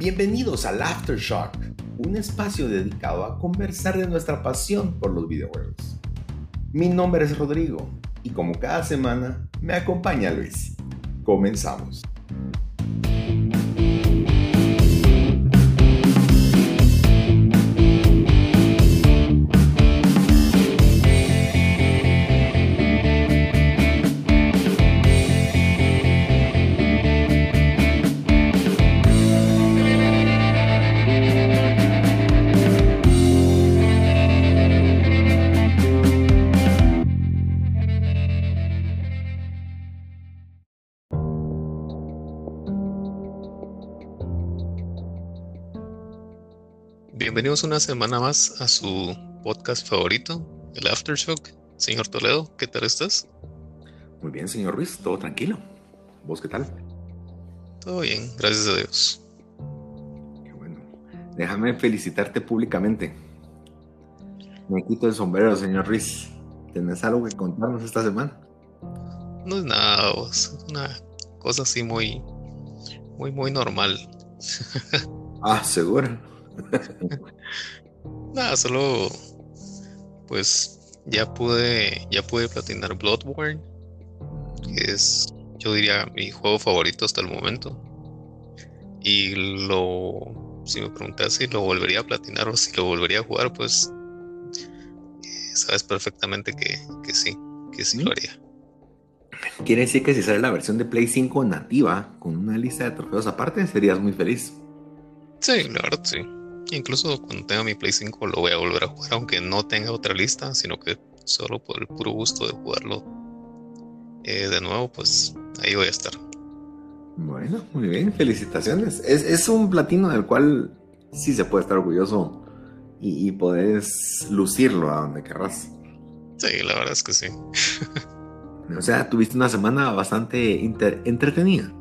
Bienvenidos al Aftershock, un espacio dedicado a conversar de nuestra pasión por los videojuegos. Mi nombre es Rodrigo y como cada semana me acompaña Luis. Comenzamos. Bienvenidos una semana más a su podcast favorito, el Aftershock. Señor Toledo, ¿qué tal estás? Muy bien, señor Ruiz, todo tranquilo. ¿Vos qué tal? Todo bien, gracias a Dios. Qué bueno. Déjame felicitarte públicamente. Me quito el sombrero, señor Ruiz. ¿Tenés algo que contarnos esta semana? No es nada, es una cosa así muy, muy, muy normal. ah, seguro. Nada, solo pues ya pude ya pude platinar Bloodborne, que es yo diría mi juego favorito hasta el momento. Y lo si me preguntas si lo volvería a platinar o si lo volvería a jugar, pues eh, sabes perfectamente que, que sí, que sí lo haría. Quiere decir que si sale la versión de Play 5 nativa con una lista de trofeos aparte, serías muy feliz. Sí, la verdad sí. Incluso cuando tenga mi Play 5 lo voy a volver a jugar, aunque no tenga otra lista, sino que solo por el puro gusto de jugarlo eh, de nuevo, pues ahí voy a estar. Bueno, muy bien, felicitaciones. Es, un platino del cual sí se puede estar orgulloso y, y podés lucirlo a donde querrás. Sí, la verdad es que sí. o sea, tuviste una semana bastante entretenida.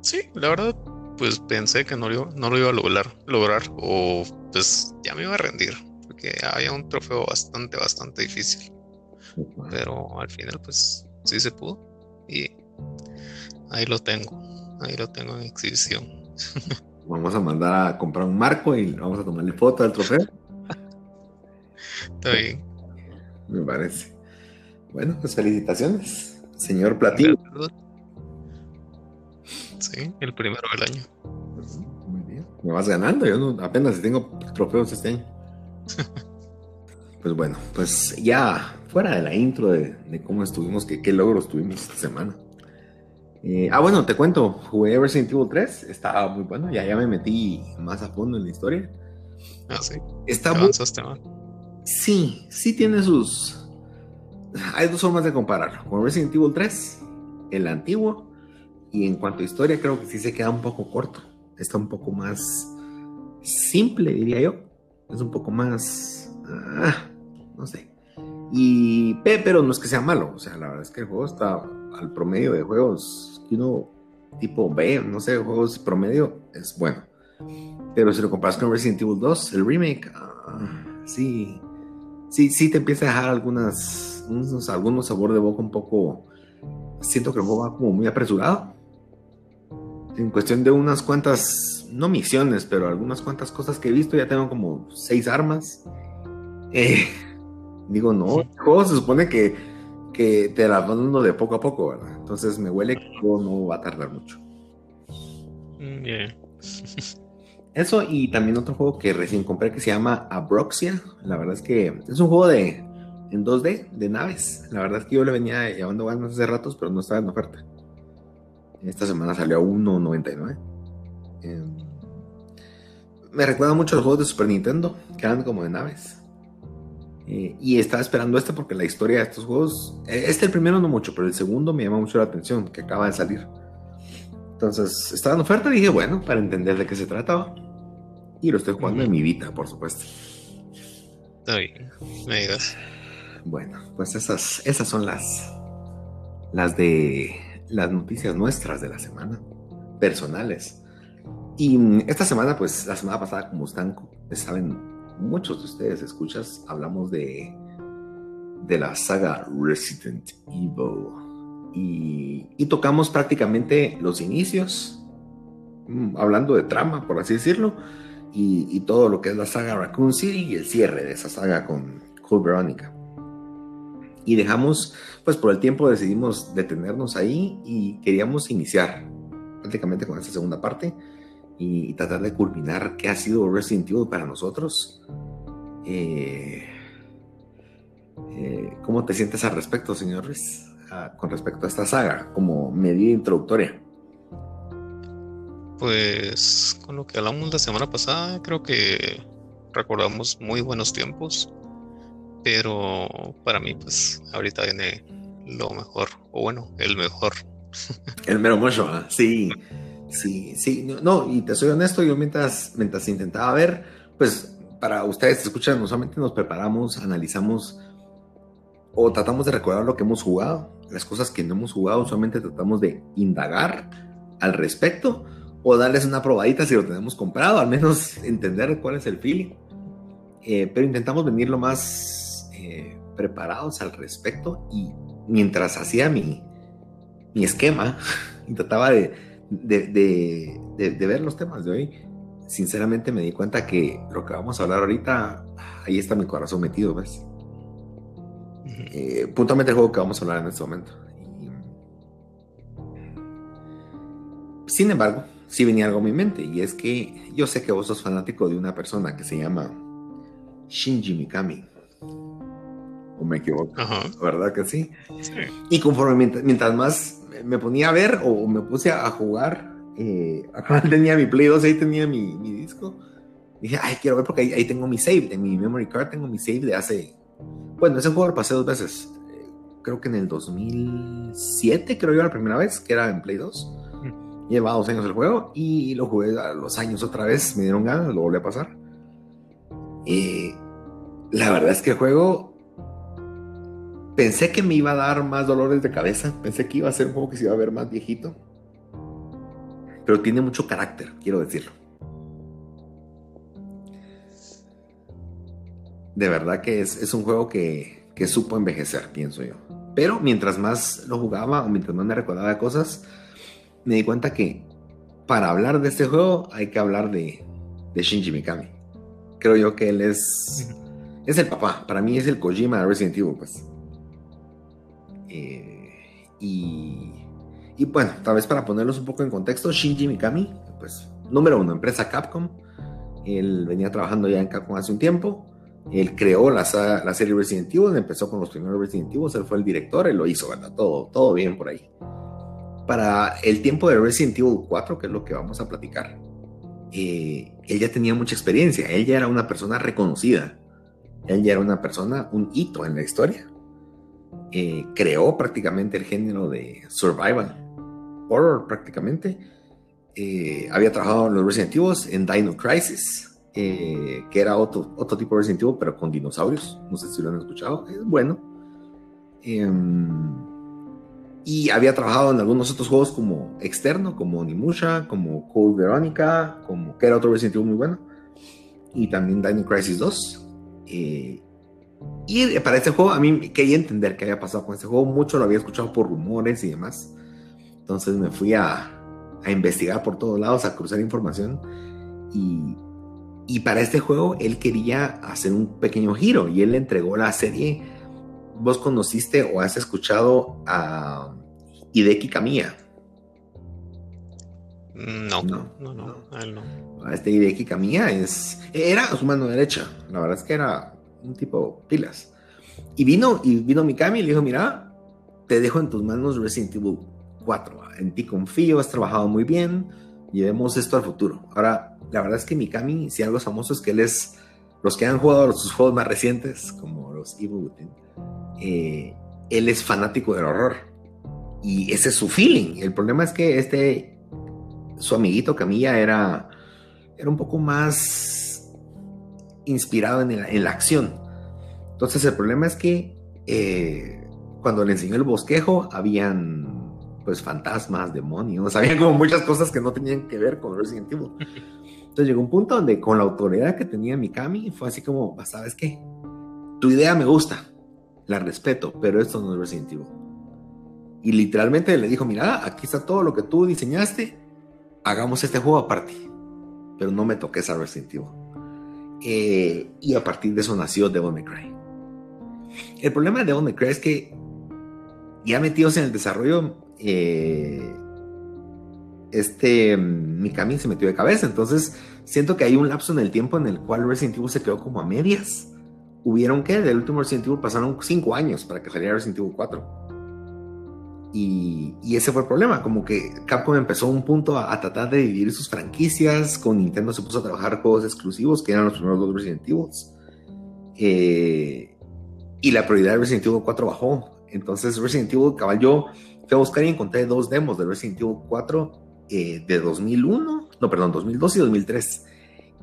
Sí, la verdad, pues pensé que no lo, no lo iba a lograr, lograr o pues ya me iba a rendir, porque había un trofeo bastante, bastante difícil. Pero al final pues sí se pudo y ahí lo tengo, ahí lo tengo en exhibición. Vamos a mandar a comprar un marco y vamos a tomarle foto al trofeo. Está bien. Me parece. Bueno, pues felicitaciones, señor Platino. Sí, el primero del año. Muy bien. Me vas ganando, yo no, apenas tengo trofeos este año. pues bueno, pues ya fuera de la intro de, cómo estuvimos, que, qué logros tuvimos esta semana. Eh, ah, bueno, te cuento, jugué Resident Evil 3, estaba muy bueno, ya, ya me metí más a fondo en la historia. Ah, sí. Está muy... Sí, sí tiene sus... Hay dos formas de compararlo. Con Resident Evil 3, el antiguo, y en cuanto a historia, creo que sí se queda un poco corto. Está un poco más simple, diría yo. Es un poco más. Ah, no sé. Y. Pero no es que sea malo. O sea, la verdad es que el juego está al promedio de juegos que uno tipo B, no sé, juegos promedio, es bueno. Pero si lo comparas con Resident Evil 2, el remake, ah, sí, sí, sí te empieza a dejar algunas, algunos sabor de boca un poco. Siento que el juego va como muy apresurado en cuestión de unas cuantas, no misiones, pero algunas cuantas cosas que he visto, ya tengo como seis armas. Eh, digo, no, el juego se supone que, que te la van dando de poco a poco, ¿verdad? Entonces me huele que el juego no va a tardar mucho. Mm, Eso y también otro juego que recién compré que se llama Abroxia. La verdad es que es un juego de en 2D de naves. La verdad es que yo le venía llevando ganas hace ratos, pero no estaba en oferta. Esta semana salió a 1.99. Em, me recuerda mucho a los juegos de Super Nintendo, que eran como de naves. Eh, y estaba esperando este porque la historia de estos juegos, eh, este el primero no mucho, pero el segundo me llama mucho la atención, que acaba de salir. Entonces, estaba en oferta y dije, bueno, para entender de qué se trataba. Y lo estoy jugando en mi vida, por supuesto. Está bien, me digas. Bueno, pues esas, esas son las, las de las noticias nuestras de la semana, personales. Y esta semana, pues la semana pasada, como están, saben, muchos de ustedes escuchas, hablamos de, de la saga Resident Evil. Y, tocamos prácticamente los inicios mm, hablando de trama, por así decirlo, y, todo lo que es la saga Raccoon City y el cierre de esa saga con Cool Veronica. Y dejamos, pues por el tiempo decidimos detenernos ahí y queríamos iniciar prácticamente con esta segunda parte y, tratar de culminar qué ha sido Resident Evil para nosotros. Eh, eh, ¿Cómo te sientes al respecto, señor Ruiz? con respecto a esta saga, como medida introductoria. Pues con lo que hablamos la semana pasada, creo que recordamos muy buenos tiempos, pero para mí, pues ahorita viene lo mejor, o bueno, el mejor. El mero mucho, ¿ah? sí, sí, sí, no, y te soy honesto, yo mientras, mientras intentaba ver, pues para ustedes que escuchan, no solamente nos preparamos, analizamos o tratamos de recordar lo que hemos jugado, las cosas que no hemos jugado, solamente tratamos de indagar al respecto o darles una probadita si lo tenemos comprado, al menos entender cuál es el feeling. Eh, pero intentamos venir lo más eh, preparados al respecto y mientras hacía mi, mi esquema y trataba de, de, de, ver los temas de hoy, sinceramente me di cuenta que lo que vamos a hablar ahorita, ahí está mi corazón metido, ¿ves? Eh, puntualmente el juego que vamos a hablar en este momento. Sin embargo, sí venía algo a mi mente y es que yo sé que vos sos fanático de una persona que se llama Shinji Mikami. ¿O me equivoco? ¿Verdad que sí? Y conforme mientras, más me ponía a ver o me puse a jugar, eh, acá tenía mi Play 2, ahí tenía mi, disco. Dije, ay, quiero ver porque ahí, ahí, tengo mi save, en mi memory card tengo mi save de hace bueno, ese juego lo pasé dos veces. Creo que en el 2007, creo yo, la primera vez, que era en Play 2. Mm. Lleva dos años el juego y lo jugué a los años otra vez, me dieron ganas, lo volví a pasar. Y la verdad es que el juego pensé que me iba a dar más dolores de cabeza, pensé que iba a ser un juego que se iba a ver más viejito, pero tiene mucho carácter, quiero decirlo. de verdad que es, un juego que, supo envejecer, pienso yo. Pero mientras más lo jugaba o mientras más me recordaba de cosas, me di cuenta que para hablar de este juego hay que hablar de, Shinji Mikami. Creo yo que él es, es el papá. Para mí es el Kojima de Resident Evil, pues. Eh, y, y bueno, tal vez para ponerlos un poco en contexto, Shinji Mikami, pues, número uno, empresa Capcom. Él venía trabajando ya en Capcom hace un tiempo. Él creó la, la, serie Resident Evil, empezó con los primeros Resident Evil, él fue el director, él lo hizo, ¿verdad? Todo, todo bien por ahí. Para el tiempo de Resident Evil 4, que es lo que vamos a platicar, eh, él ya tenía mucha experiencia, él ya era una persona reconocida, él ya era una persona, un hito en la historia. Eh, creó prácticamente el género de survival horror prácticamente. Eh, había trabajado en los Resident Evil, en Dino Crisis, eh, que era otro, otro tipo de Resident Evil, pero con dinosaurios. No sé si lo han escuchado. Es bueno. Em, y había trabajado en algunos otros juegos como externo, como Onimusha, como Cold Veronica, como que era otro Resident Evil muy bueno. Y también Dino Crisis 2. Eh, y para este juego, a mí quería entender qué había pasado con este juego. Mucho lo había escuchado por rumores y demás. Entonces me fui a, a investigar por todos lados, a cruzar información. Y y para este juego él quería hacer un pequeño giro y él le entregó la serie. ¿Vos conociste o has escuchado a Hideki Kamiya? No, no, no, no, a él no. Este Hideki Kamiya es, era su mano derecha. La verdad es que era un tipo pilas. Y vino, y vino Mikami y le dijo, mira, te dejo en tus manos Resident Evil 4. En ti confío, has trabajado muy bien, llevemos esto al futuro. Ahora, la verdad es que Mikami, si algo es famoso es que él es, los que han jugado sus juegos más recientes, como los Evil Within, eh, él es fanático del horror. Y ese es su feeling. El problema es que este, su amiguito Camilla era, era un poco más inspirado en, la acción. Entonces el problema es que eh, cuando le enseñó el bosquejo, habían pues fantasmas, demonios, había como muchas cosas que no tenían que ver con Resident Evil. Entonces llegó un punto donde con la autoridad que tenía Mikami fue así como, ¿sabes qué? Tu idea me gusta, la respeto, pero esto no es Resident Evil. Y literalmente le dijo, mira, aquí está todo lo que tú diseñaste, hagamos este juego aparte, pero no me toques a Resident Evil. Eh, y a partir de eso nació Devil May Cry. El problema de Devil May es que ya metidos en el desarrollo, eh, este Mikami se metió de cabeza. Entonces, siento que hay un lapso en el tiempo en el cual Resident Evil se quedó como a medias. Hubieron que del último Resident Evil pasaron cinco años para que saliera Resident Evil 4. Y, ese fue el problema, como que Capcom empezó un punto a, tratar de dividir sus franquicias, con Nintendo se puso a trabajar juegos exclusivos, que eran los primeros dos Resident Evil. Eh, y la prioridad de Resident Evil 4 bajó. Entonces Resident Evil, cabal, yo fui a buscar y encontré dos demos de Resident Evil 4 eh, de 2001, no, perdón, 2002 y 2003.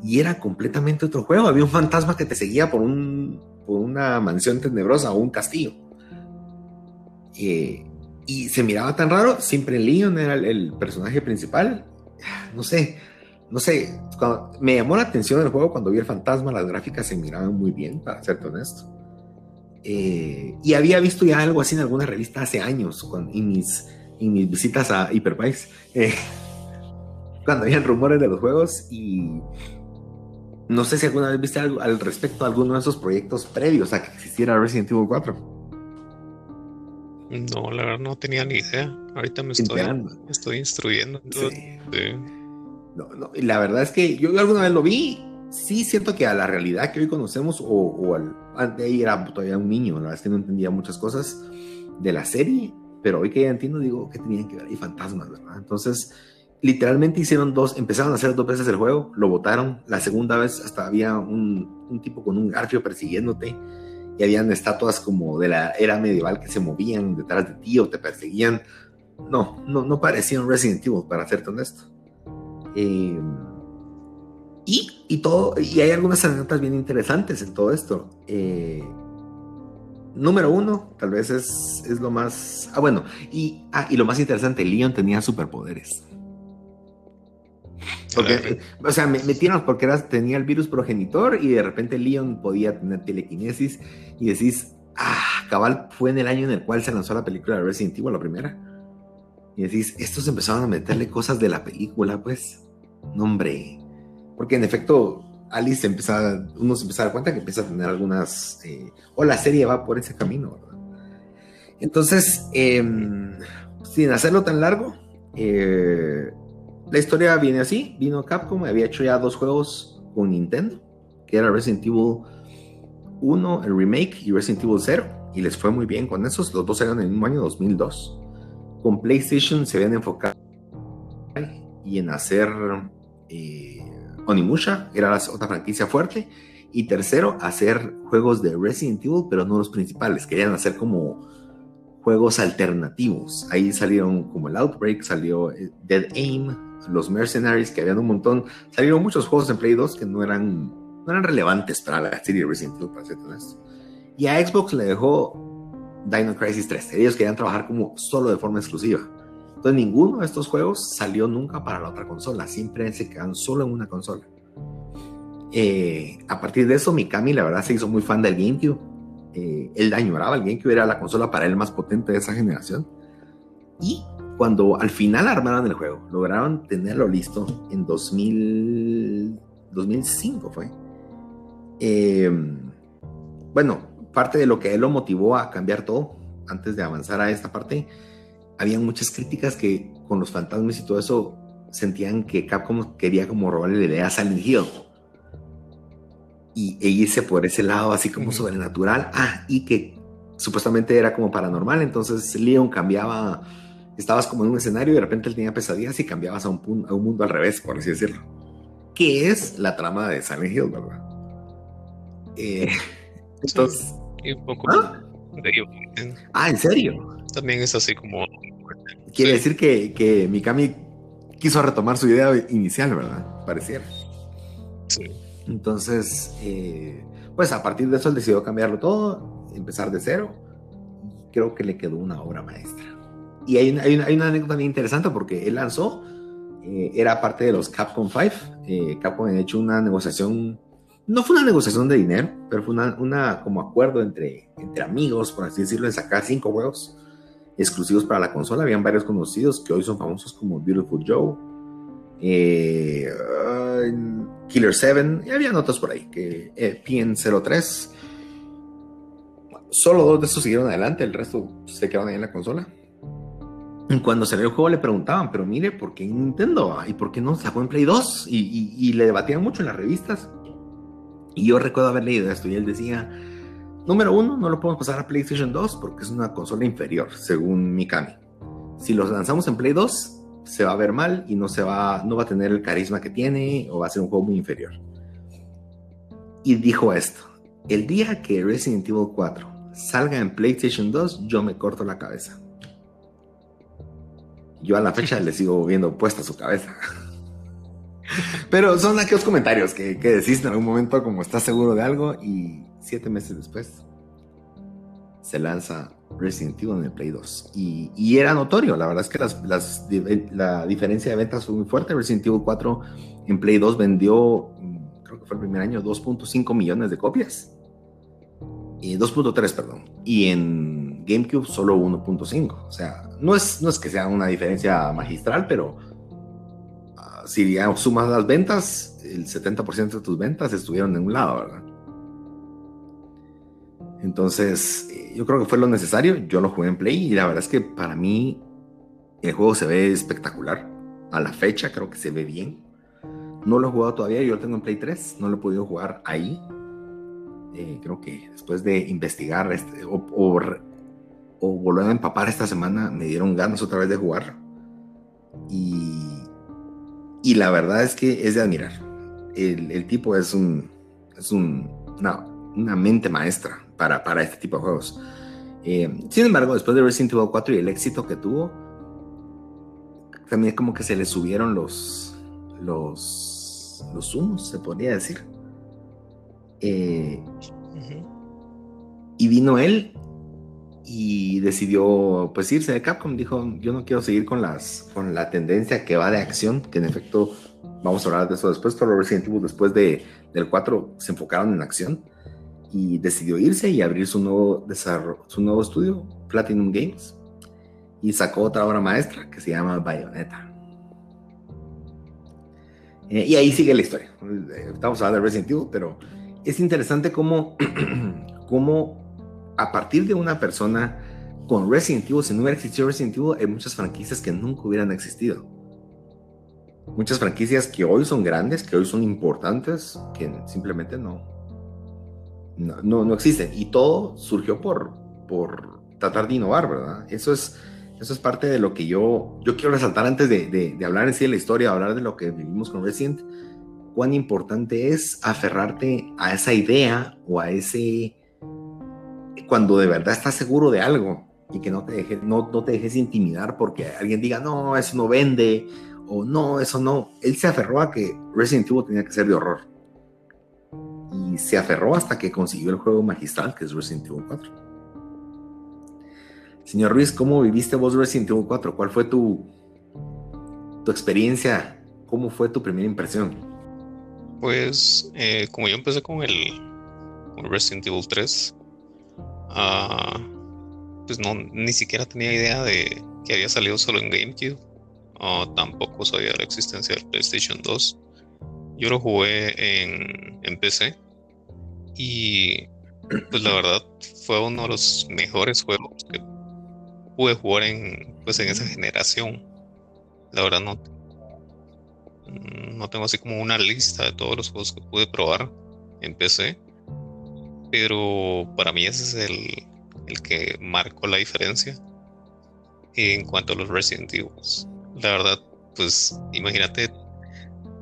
Y era completamente otro juego. Había un fantasma que te seguía por, un, por una mansión tenebrosa o un castillo. Eh, y se miraba tan raro. Siempre Leon era el, personaje principal. No sé, no sé. me llamó la atención el juego cuando vi el fantasma. Las gráficas se miraban muy bien, para ser honesto. Eh, y había visto ya algo así en alguna revista hace años, con, en, mis, mis visitas a Hypervice, eh, cuando habían rumores de los juegos. Y no sé si alguna vez viste algo al respecto a alguno de esos proyectos previos a que existiera Resident Evil 4. No, la verdad no tenía ni idea. Ahorita me estoy, estoy instruyendo. No, no, y la verdad es que yo, alguna vez lo vi. Sí, siento que a la realidad que hoy conocemos, o, o al, antes ahí era todavía un niño, la verdad es que no entendía muchas cosas de la serie, pero hoy que ya entiendo, digo que tenían que ver ahí fantasmas, ¿verdad? Entonces, literalmente hicieron dos, empezaron a hacer dos veces el juego, lo votaron, la segunda vez hasta había un, un tipo con un garfio persiguiéndote habían estatuas como de la era medieval que se movían detrás de ti o te perseguían. No, no, no parecían Resident Evil, para serte honesto. Eh, y, y, todo, y hay algunas anécdotas bien interesantes en todo esto. Eh, número uno, tal vez es, es, lo más. Ah, bueno, y, ah, y lo más interesante: Leon tenía superpoderes. Porque, o sea, me metieron porque tenía el virus progenitor y de repente Leon podía tener telequinesis y decís, ah, cabal fue en el año en el cual se lanzó la película de Resident Evil, la primera. Y decís, estos empezaron a meterle cosas de la película, pues. No, hombre. Porque en efecto, Alice empieza, uno se empieza a dar cuenta que empieza a tener algunas, eh, o la serie va por ese camino, ¿verdad? Entonces, em, sin hacerlo tan largo, eh, la historia viene así, vino Capcom, había hecho ya dos juegos con Nintendo, que era Resident Evil 1, el remake, y Resident Evil 0, y les fue muy bien con esos, los dos eran en el mismo año 2002. Con PlayStation se habían enfocado y en hacer eh, Onimusha, era otra franquicia fuerte, y tercero, hacer juegos de Resident Evil, pero no los principales, querían hacer como juegos alternativos. Ahí salieron como el Outbreak, salió eh, Dead Aim, los Mercenaries, que habían un montón. Salieron muchos juegos en Play 2 que no eran, no eran relevantes para la serie Resident Evil, para ser honesto. Y a Xbox le dejó Dino Crisis 3. Ellos querían trabajar como solo de forma exclusiva. Entonces ninguno de estos juegos salió nunca para la otra consola. Siempre se quedan solo en una consola. Eh, a partir de eso, Mikami la verdad se hizo muy fan del GameCube. Eh, él añoraba el GameCube, era la consola para él más potente de esa generación. Y cuando al final armaron el juego, lograron tenerlo listo en 2000, 2005 fue. Em, bueno, parte de lo que él lo motivó a cambiar todo, antes de avanzar a esta parte, había muchas críticas que con los fantasmas y todo eso sentían que Capcom quería como robarle la idea a Silent Hill. Y, e irse por ese lado así como sobrenatural. Ah, y que supuestamente era como paranormal, entonces Leon cambiaba estabas como en un escenario y de repente él tenía pesadillas y cambiabas a un, a un mundo al revés, por así decirlo. Que es la trama de Silent Hill, ¿verdad? Eh, entonces. un poco ¿Ah? ah, ¿en serio? También es así como. Quiere decir que, que Mikami quiso retomar su idea inicial, ¿verdad? Pareciera. Sí. Entonces, eh, pues a partir de eso él decidió cambiarlo todo, empezar de cero. Creo que le quedó una obra maestra. Y hay una, hay, una, anécdota bien interesante porque él lanzó, eh, era parte de los Capcom 5. Eh, Capcom ha hecho una negociación, no fue una negociación de dinero, pero fue una, una, como acuerdo entre, entre amigos, por así decirlo, de sacar cinco juegos exclusivos para la consola. Habían varios conocidos que hoy son famosos como Beautiful Joe, eh, Killer 7, y había otros por ahí, que eh, PN03. Solo dos de estos siguieron adelante, el resto se quedaron ahí en la consola. Y cuando salió el juego le preguntaban, pero mire, ¿por qué Nintendo? ¿Y por qué no sacó en Play 2? Y, le debatían mucho en las revistas. Y yo recuerdo haber leído esto y él decía, número uno, no lo podemos pasar a PlayStation 2 porque es una consola inferior, según Mikami. Si los lanzamos en Play 2, se va a ver mal y no, se va, no va a tener el carisma que tiene o va a ser un juego muy inferior. Y dijo esto, el día que Resident Evil 4 salga en PlayStation 2, yo me corto la cabeza. Yo a la fecha le sigo viendo puesta su cabeza. Pero son aquellos comentarios que, que decís en algún momento como estás seguro de algo y siete meses después se lanza Resident Evil en el Play 2. Y, era notorio, la verdad es que las, la diferencia de ventas fue muy fuerte. Resident Evil 4 en Play 2 vendió, mm, creo que fue el primer año, 2.5 millones de copias. Y 2.3, perdón. Y en GameCube solo 1.5. O sea, no es, no es que sea una diferencia magistral, pero ah, si ya sumas las ventas, el 70% de tus ventas estuvieron en un lado, ¿verdad? Entonces, eh, yo creo que fue lo necesario. Yo lo jugué en Play y la verdad es que para mí el juego se ve espectacular. A la fecha creo que se ve bien. No lo he jugado todavía, yo lo tengo en Play 3, no lo he podido jugar ahí. Eh, creo que después de investigar este, o, volver a empapar esta semana, me dieron ganas otra vez de jugar. Y, y la verdad es que es de admirar. El, el tipo es un, es un, una mente maestra para, para este tipo de juegos. Eh, sin embargo, después de Resident Evil 4 y el éxito que tuvo, también como que se le subieron los los los humos, se podría decir. Eh, y vino él y decidió pues irse de Capcom. Dijo, yo no quiero seguir con las con la tendencia que va de acción, que en efecto vamos a hablar de eso después. Pero Resident Evil después de, del 4 se enfocaron en acción y decidió irse y abrir su nuevo, desarrollo, su nuevo estudio, Platinum Games, y sacó otra obra maestra que se llama Bayonetta. Eh, y ahí sigue la historia. Estamos hablando de Resident Evil, pero es interesante cómo, cómo a partir de una persona con Resident Evil, si no hubiera existido Resident Evil, hay muchas franquicias que nunca hubieran existido. Muchas franquicias que hoy son grandes, que hoy son importantes, que simplemente no, no, no, existen. Y todo surgió por, por tratar de innovar, ¿verdad? Eso es, eso es parte de lo que yo, yo quiero resaltar antes de, de, hablar en sí de la historia, hablar de lo que vivimos con Resident, cuán importante es aferrarte a esa idea o a ese, cuando de verdad estás seguro de algo y que no te, dejes, no, no te dejes intimidar porque alguien diga, no, eso no vende, o no, eso no. Él se aferró a que Resident Evil tenía que ser de horror y se aferró hasta que consiguió el juego magistral que es Resident Evil 4. Señor Ruiz, ¿cómo viviste vos Resident Evil 4? ¿Cuál fue tu, tu experiencia? ¿Cómo fue tu primera impresión? Pues eh, como yo empecé con el Resident Evil 3, pues no, ni siquiera tenía idea de que había salido solo en GameCube. tampoco sabía la existencia del PlayStation 2. Yo lo jugué en, en PC y pues la verdad fue uno de los mejores juegos que pude jugar en, pues, en esa generación. La verdad no, no tengo así como una lista de todos los juegos que pude probar en PC. Pero para mí ese es el, el que marcó la diferencia en cuanto a los Resident Evil. La verdad, pues imagínate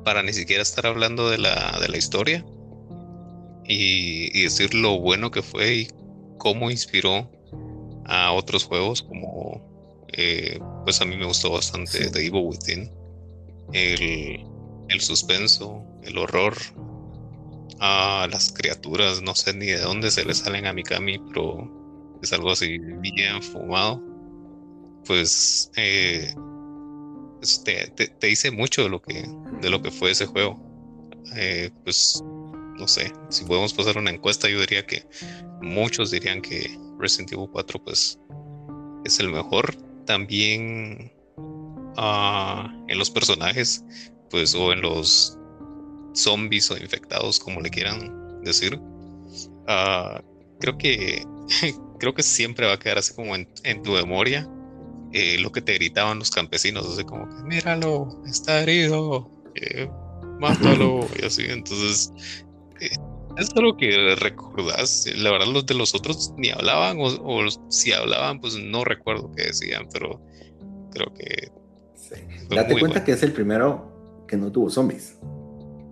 para ni siquiera estar hablando de la, de la historia y, decir lo bueno que fue y cómo inspiró a otros juegos como eh, pues a mí me gustó bastante The Evil Within el, el suspenso el horror a las criaturas no sé ni de dónde se le salen a Mikami pero es algo así bien fumado. Pues eh, te, te, dice mucho de lo que de lo que fue ese juego. Eh, pues no sé si podemos pasar una encuesta yo diría que muchos dirían que Resident Evil 4 pues es el mejor. También ah, en los personajes pues, o en los zombies o infectados, como le quieran decir, ah, creo que creo que siempre va a quedar así como en, tu memoria eh, lo que te gritaban los campesinos, así como que míralo, está herido, eh, mátalo, y así. Entonces, eh, es algo que recordás. La verdad, los de los otros ni hablaban, o, si hablaban, pues no recuerdo qué decían, pero creo que. Date cuenta que es el primero que no tuvo zombies.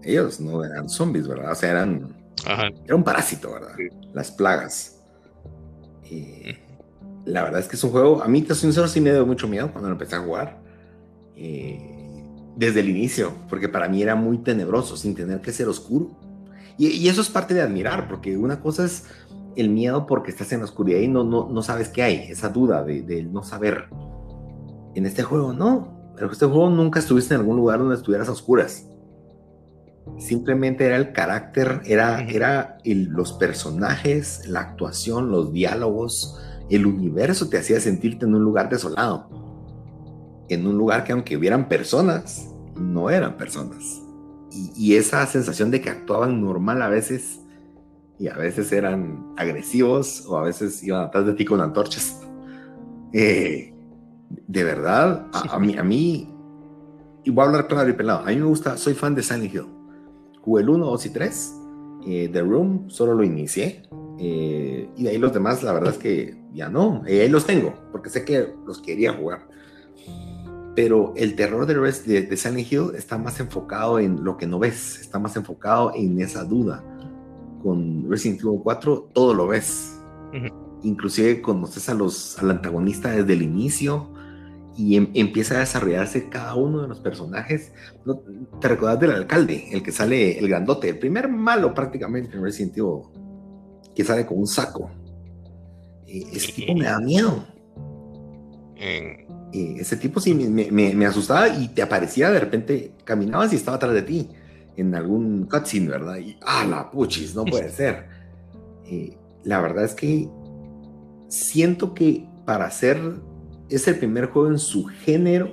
Ellos no eran zombies, ¿verdad? O sea, eran. Era un parásito, ¿verdad? Las plagas. Y la verdad es que es un juego, a mí te soy sincero, sí me dio mucho miedo cuando lo empecé a jugar. Eh, desde el inicio, porque para mí era muy tenebroso, sin tener que ser oscuro. Y, eso es parte de admirar, porque una cosa es el miedo porque estás en la oscuridad y no, no, no sabes qué hay, esa duda de, de, no saber. En este juego no, en este juego nunca estuviste en algún lugar donde estuvieras a oscuras. Simplemente era el carácter, era, era los personajes, la actuación, los diálogos, el universo te hacía sentirte en un lugar desolado. En un lugar que aunque hubieran personas, no eran personas. Y, esa sensación de que actuaban normal a veces y a veces eran agresivos o a veces iban atrás de ti con antorchas. Eh, de verdad, a, mí, a mí, y voy a hablar claro y pelado, a mí me gusta, soy fan de Silent Hill. Jugué el 1, 2 y 3. Eh, The Room solo lo inicié. Eh, y de ahí los demás, la verdad es que ya no. Eh, ahí los tengo, porque sé que los quería jugar. Pero el terror de, de, de Silent Hill está más enfocado en lo que no ves, está más enfocado en esa duda. Con Resident Evil 4 todo lo ves. Inclusive conoces a los, al antagonista desde el inicio y em, empieza a desarrollarse cada uno de los personajes. ¿No? ¿Te recuerdas del alcalde, el que sale, el grandote, el primer malo prácticamente en Resident Evil, que sale con un saco? Eh, ese tipo me da miedo. Eh, ese tipo sí me, me, me, asustaba y te aparecía de repente, caminabas y estaba atrás de ti en algún cutscene, ¿verdad? Y, ah, la puchis, no puede ser. Eh, la verdad es que siento que para ser es el primer juego en su género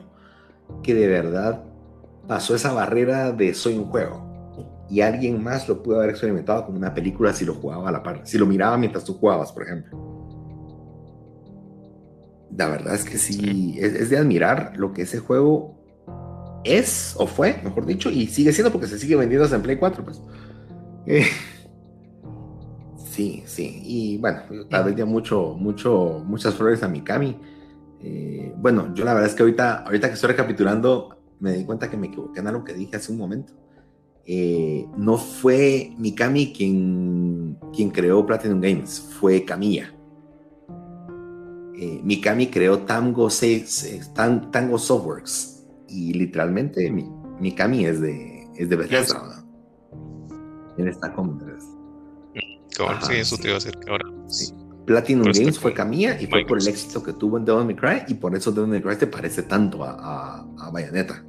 que de verdad pasó esa barrera de soy un juego. Y alguien más lo pudo haber experimentado como una película si lo jugaba a la par, si lo miraba mientras tú jugabas, por ejemplo. La verdad es que sí, es, de admirar lo que ese juego es, o fue, mejor dicho, y sigue siendo porque se sigue vendiendo hasta en Play 4, pues. Eh, sí, sí, y bueno, tal vez ya mucho, mucho, muchas flores a Mikami eh, bueno, yo la verdad es que ahorita, ahorita que estoy recapitulando, me di cuenta que me equivoqué en algo que dije hace un momento. Eh, no fue Mikami quien, quien creó Platinum Games, fue Camilla. Eh, Mikami creó Tango, Tango Softworks y literalmente Mikami es de, es de Bethesda. ¿no? Él está con Bethesda. sí, eso te iba a decir que ahora. Sí. Platinum Games fue Camilla y fue por el éxito que tuvo en Devil May Cry y por eso Devil May Cry te parece tanto a, a, Bayonetta.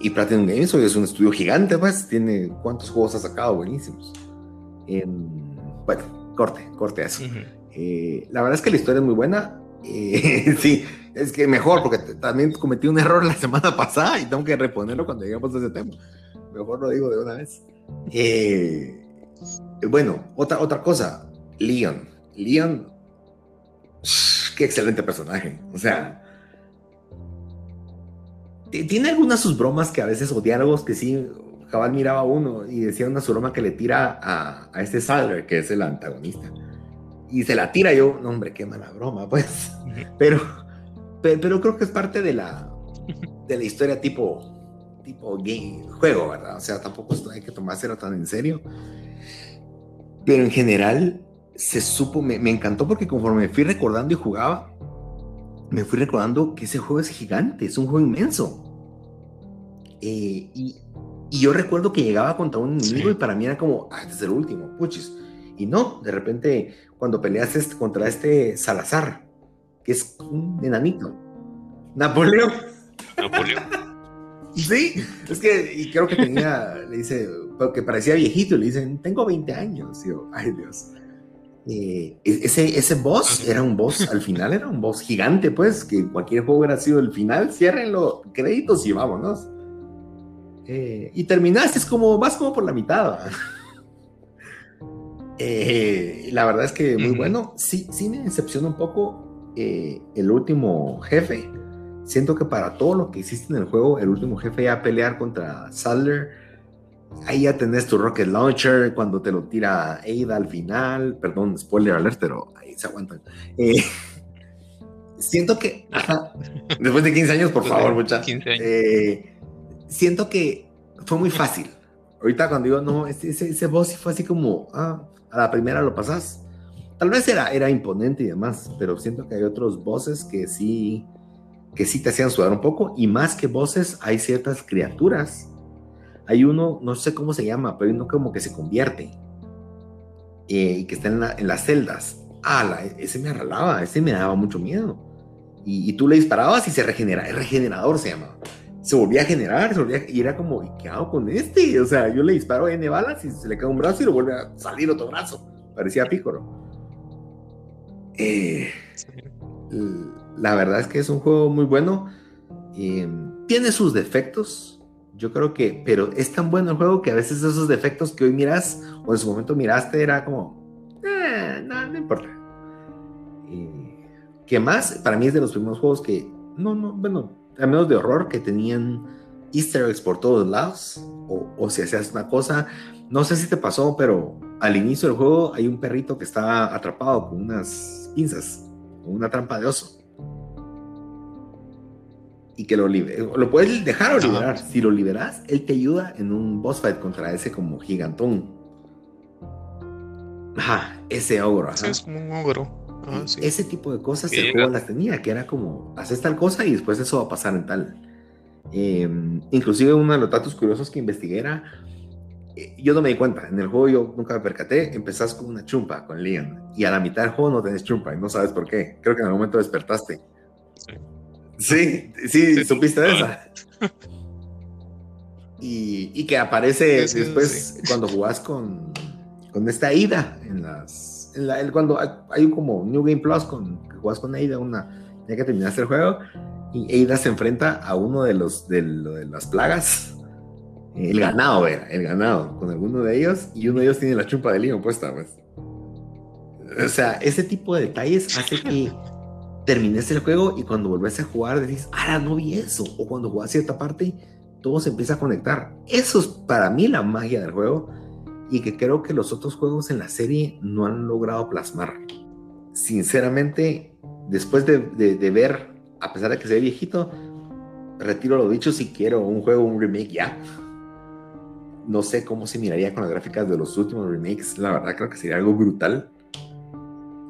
Y, Platinum Games hoy es un estudio gigante, pues tiene cuántos juegos ha sacado buenísimos. bueno, corte, corte eso. Eh, la verdad es que la historia es muy buena. Eh, sí, es que mejor, porque también cometí un error la semana pasada y tengo que reponerlo cuando lleguemos a ese tema. Mejor lo digo de una vez. Eh, bueno, otra, otra cosa. Leon. Leon, qué excelente personaje. O sea, tiene algunas sus bromas que a veces, o diálogos que sí, cabal miraba uno y decía una su broma que le tira a, a este Sadler, que es el antagonista. Y se la tira yo, no hombre, qué mala broma, pues. Pero, pero, creo que es parte de la, de la historia tipo, tipo game, juego, ¿verdad? O sea, tampoco hay que tomárselo tan en serio. Pero en general, se supo, me, encantó porque conforme me fui recordando y jugaba, me fui recordando que ese juego es gigante, es un juego inmenso. Eh, y, yo recuerdo que llegaba contra un enemigo y para mí era como, ah, este es el último, puchis. Y no, de repente, cuando peleas este, contra este Salazar, que es un enanito, Napoleón. Napoleón. sí, es que, y creo que tenía, le dice, que parecía viejito, le dicen, tengo 20 años. Y yo, ay Dios. Eh, e-, ese, ese boss era un boss, al final era un boss gigante, pues, que cualquier juego hubiera sido el final, ciérrenlo, créditos y vámonos. Eh, y terminaste, es como, vas como por la mitad. Eh, la verdad es que muy bueno. Sí, sí me decepciona un poco eh, el último jefe. Siento que para todo lo que hiciste en el juego, el último jefe ya a pelear contra Sadler, ahí ya tenés tu rocket launcher cuando te lo tira Ada al final. Perdón, spoiler alert, pero ahí se aguantan. Eh, siento que, después de 15 años, por favor, mucha. siento que fue muy fácil. Ahorita cuando digo, no, ese, ese, boss fue así como, ah, a la primera lo pasas. Tal vez era, era imponente y demás, pero siento que hay otros bosses que sí, que sí te hacían sudar un poco. Y más que bosses, hay ciertas criaturas. Hay uno, no sé cómo se llama, pero hay uno como que se convierte. Eh, y que está en, las celdas. Ah, ese me arralaba, ese me daba mucho miedo. Y, y, tú le disparabas y se regenera. El regenerador se llama se volvía a generar, se volvía, y era como, ¿y qué hago con este? O sea, yo le disparo N balas y se le cae un brazo y lo vuelve a salir otro brazo. Parecía pícoro. Eh, la verdad es que es un juego muy bueno. Em, tiene sus defectos, yo creo que, pero es tan bueno el juego que a veces esos defectos que hoy miras o en su momento miraste era como, eh, no, no importa. ¿Qué más? Para mí es de los primeros juegos que, no, no, bueno, al menos de horror, que tenían easter eggs por todos lados, o, si hacías una cosa, no sé si te pasó, pero al inicio del juego hay un perrito que está atrapado con unas pinzas, con una trampa de oso. Y que lo lo puedes dejar o liberar. Si lo liberas, él te ayuda en un boss fight contra ese como gigantón. Ajá, ese ogro. es como un ogro. Ah, ese tipo de cosas el juego las tenía, que era como, haces tal cosa y después eso va a pasar en tal. Em, inclusive uno de los datos curiosos que investigué era, eh, yo no me di cuenta, en el juego yo nunca me percaté, empezás con una chumpa, con Leon, y a la mitad del juego no tenés chumpa y no sabes por qué. Creo que en algún momento despertaste. Sí, sí, supiste de esa. Y, y, que aparece después cuando jugás con, con esta ida en las cuando hay, como New Game Plus con que juegas con Ada, una, ya que terminaste el juego, y Ada se enfrenta a uno de los de, las plagas, el ganado era, el ganado, con alguno de ellos, y uno de ellos tiene la chumpa de lío puesta, pues. O sea, ese tipo de detalles hace que termines el juego y cuando vuelves a jugar decís, ah, no vi eso. O cuando juegas cierta parte, todo se empieza a conectar. Eso es para mí la magia del juego y que creo que los otros juegos en la serie no han logrado plasmar. Sinceramente, después de, ver, a pesar de que se ve viejito, retiro lo dicho si quiero un juego, un remake ya. No sé cómo se miraría con las gráficas de los últimos remakes. La verdad creo que sería algo brutal.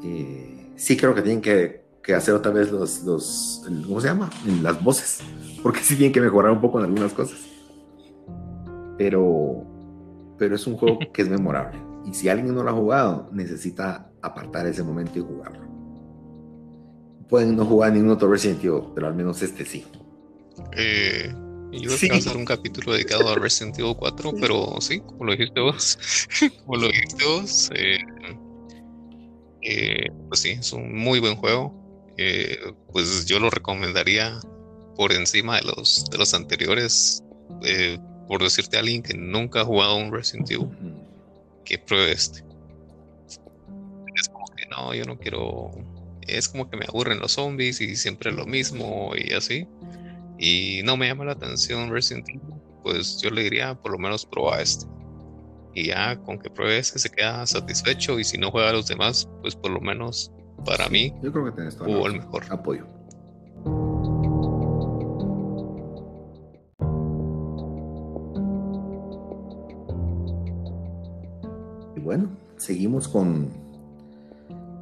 Eh, sí creo que tienen que, hacer otra vez los, los, ¿cómo se llama? Las voces. Porque sí tienen que mejorar un poco en algunas cosas. Pero pero es un juego que es memorable. Y si alguien no lo ha jugado, necesita apartar ese momento y jugarlo. Pueden no jugar ningún otro Resident Evil, pero al menos este sí. Eh, yo creo que va a hacer un capítulo dedicado a Resident Evil 4, pero sí, como lo dijiste vos, como lo dijiste vos, eh, eh, pues sí, es un muy buen juego. Pues yo lo recomendaría por encima de los, de los anteriores por decirte a alguien que nunca ha jugado un Resident Evil, que pruebe este. Es como que no, yo no quiero. Es como que me aburren los zombies y siempre lo mismo y así. Y no me llama la atención Resident Evil, pues yo le diría por lo menos prueba este. Y ya con que pruebe este se queda satisfecho y si no juega a los demás, pues por lo menos para mí yo creo que tenés todo el mejor apoyo. bueno, seguimos con,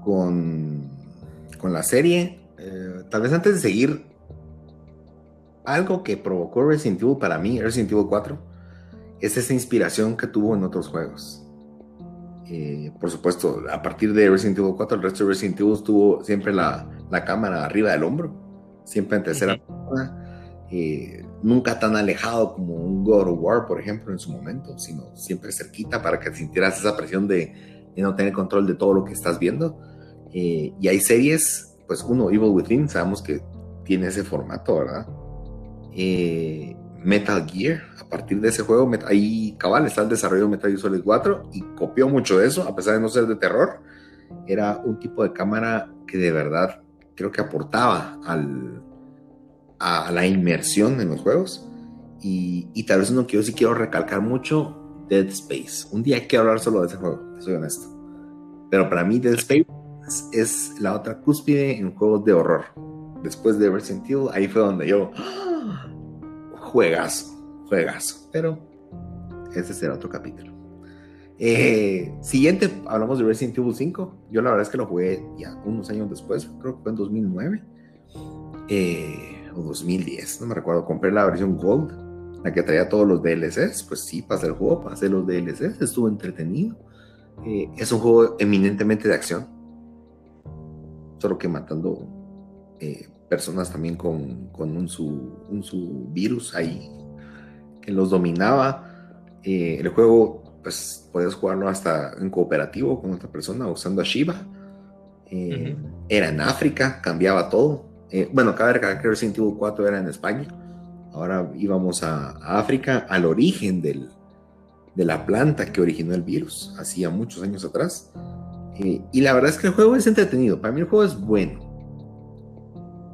con, con la serie. Eh, tal vez antes de seguir, algo que provocó Resident Evil para mí, Resident Evil 4, es esa inspiración que tuvo en otros juegos. Eh, por supuesto, a partir de Resident Evil 4, el resto de Resident Evil tuvo siempre la, la cámara arriba del hombro, siempre en tercera persona. Eh, nunca tan alejado como un God of War, por ejemplo, en su momento, sino siempre cerquita para que sintieras esa presión de, no tener control de todo lo que estás viendo. Eh, y hay series, pues uno, Evil Within, sabemos que tiene ese formato, ¿verdad? Eh, Metal Gear, partir de ese juego, ahí cabal está el desarrollo de Metal Gear Solid 4 y copió mucho de eso, a pesar de no ser de terror. Era un tipo de cámara que de verdad creo que aportaba al, a la inmersión en los juegos. Y, tal vez uno que yo sí quiero recalcar mucho, Dead Space. Un día que hablar solo de ese juego, soy honesto. Pero para mí Dead Space es la otra cúspide en juegos de horror. Después de Resident Evil, ahí fue donde yo... ¡ah! Juegazo, juegazo. Pero ese será otro capítulo. Eh, siguiente, hablamos de Resident Evil 5. Yo la verdad es que lo jugué ya unos años después, creo que fue en 2009 eh, o 2010, no me recuerdo. Compré la versión Gold, la que traía todos los DLCs. Pues sí, pasé el juego, pasé los DLCs, estuvo entretenido. Eh, es un juego eminentemente de acción, solo que matando personas también con, con un, su, un su virus ahí que los dominaba. el juego pues puedes jugarlo hasta en cooperativo con otra persona usando a Shiva. Eh, era en África, cambiaba todo. Eh, bueno, cada vez que Resident Evil 4 era en España. Ahora íbamos a, África, al origen del, de la planta que originó el virus, hacía muchos años atrás. Eh, y la verdad es que el juego es entretenido. Para mí el juego es bueno.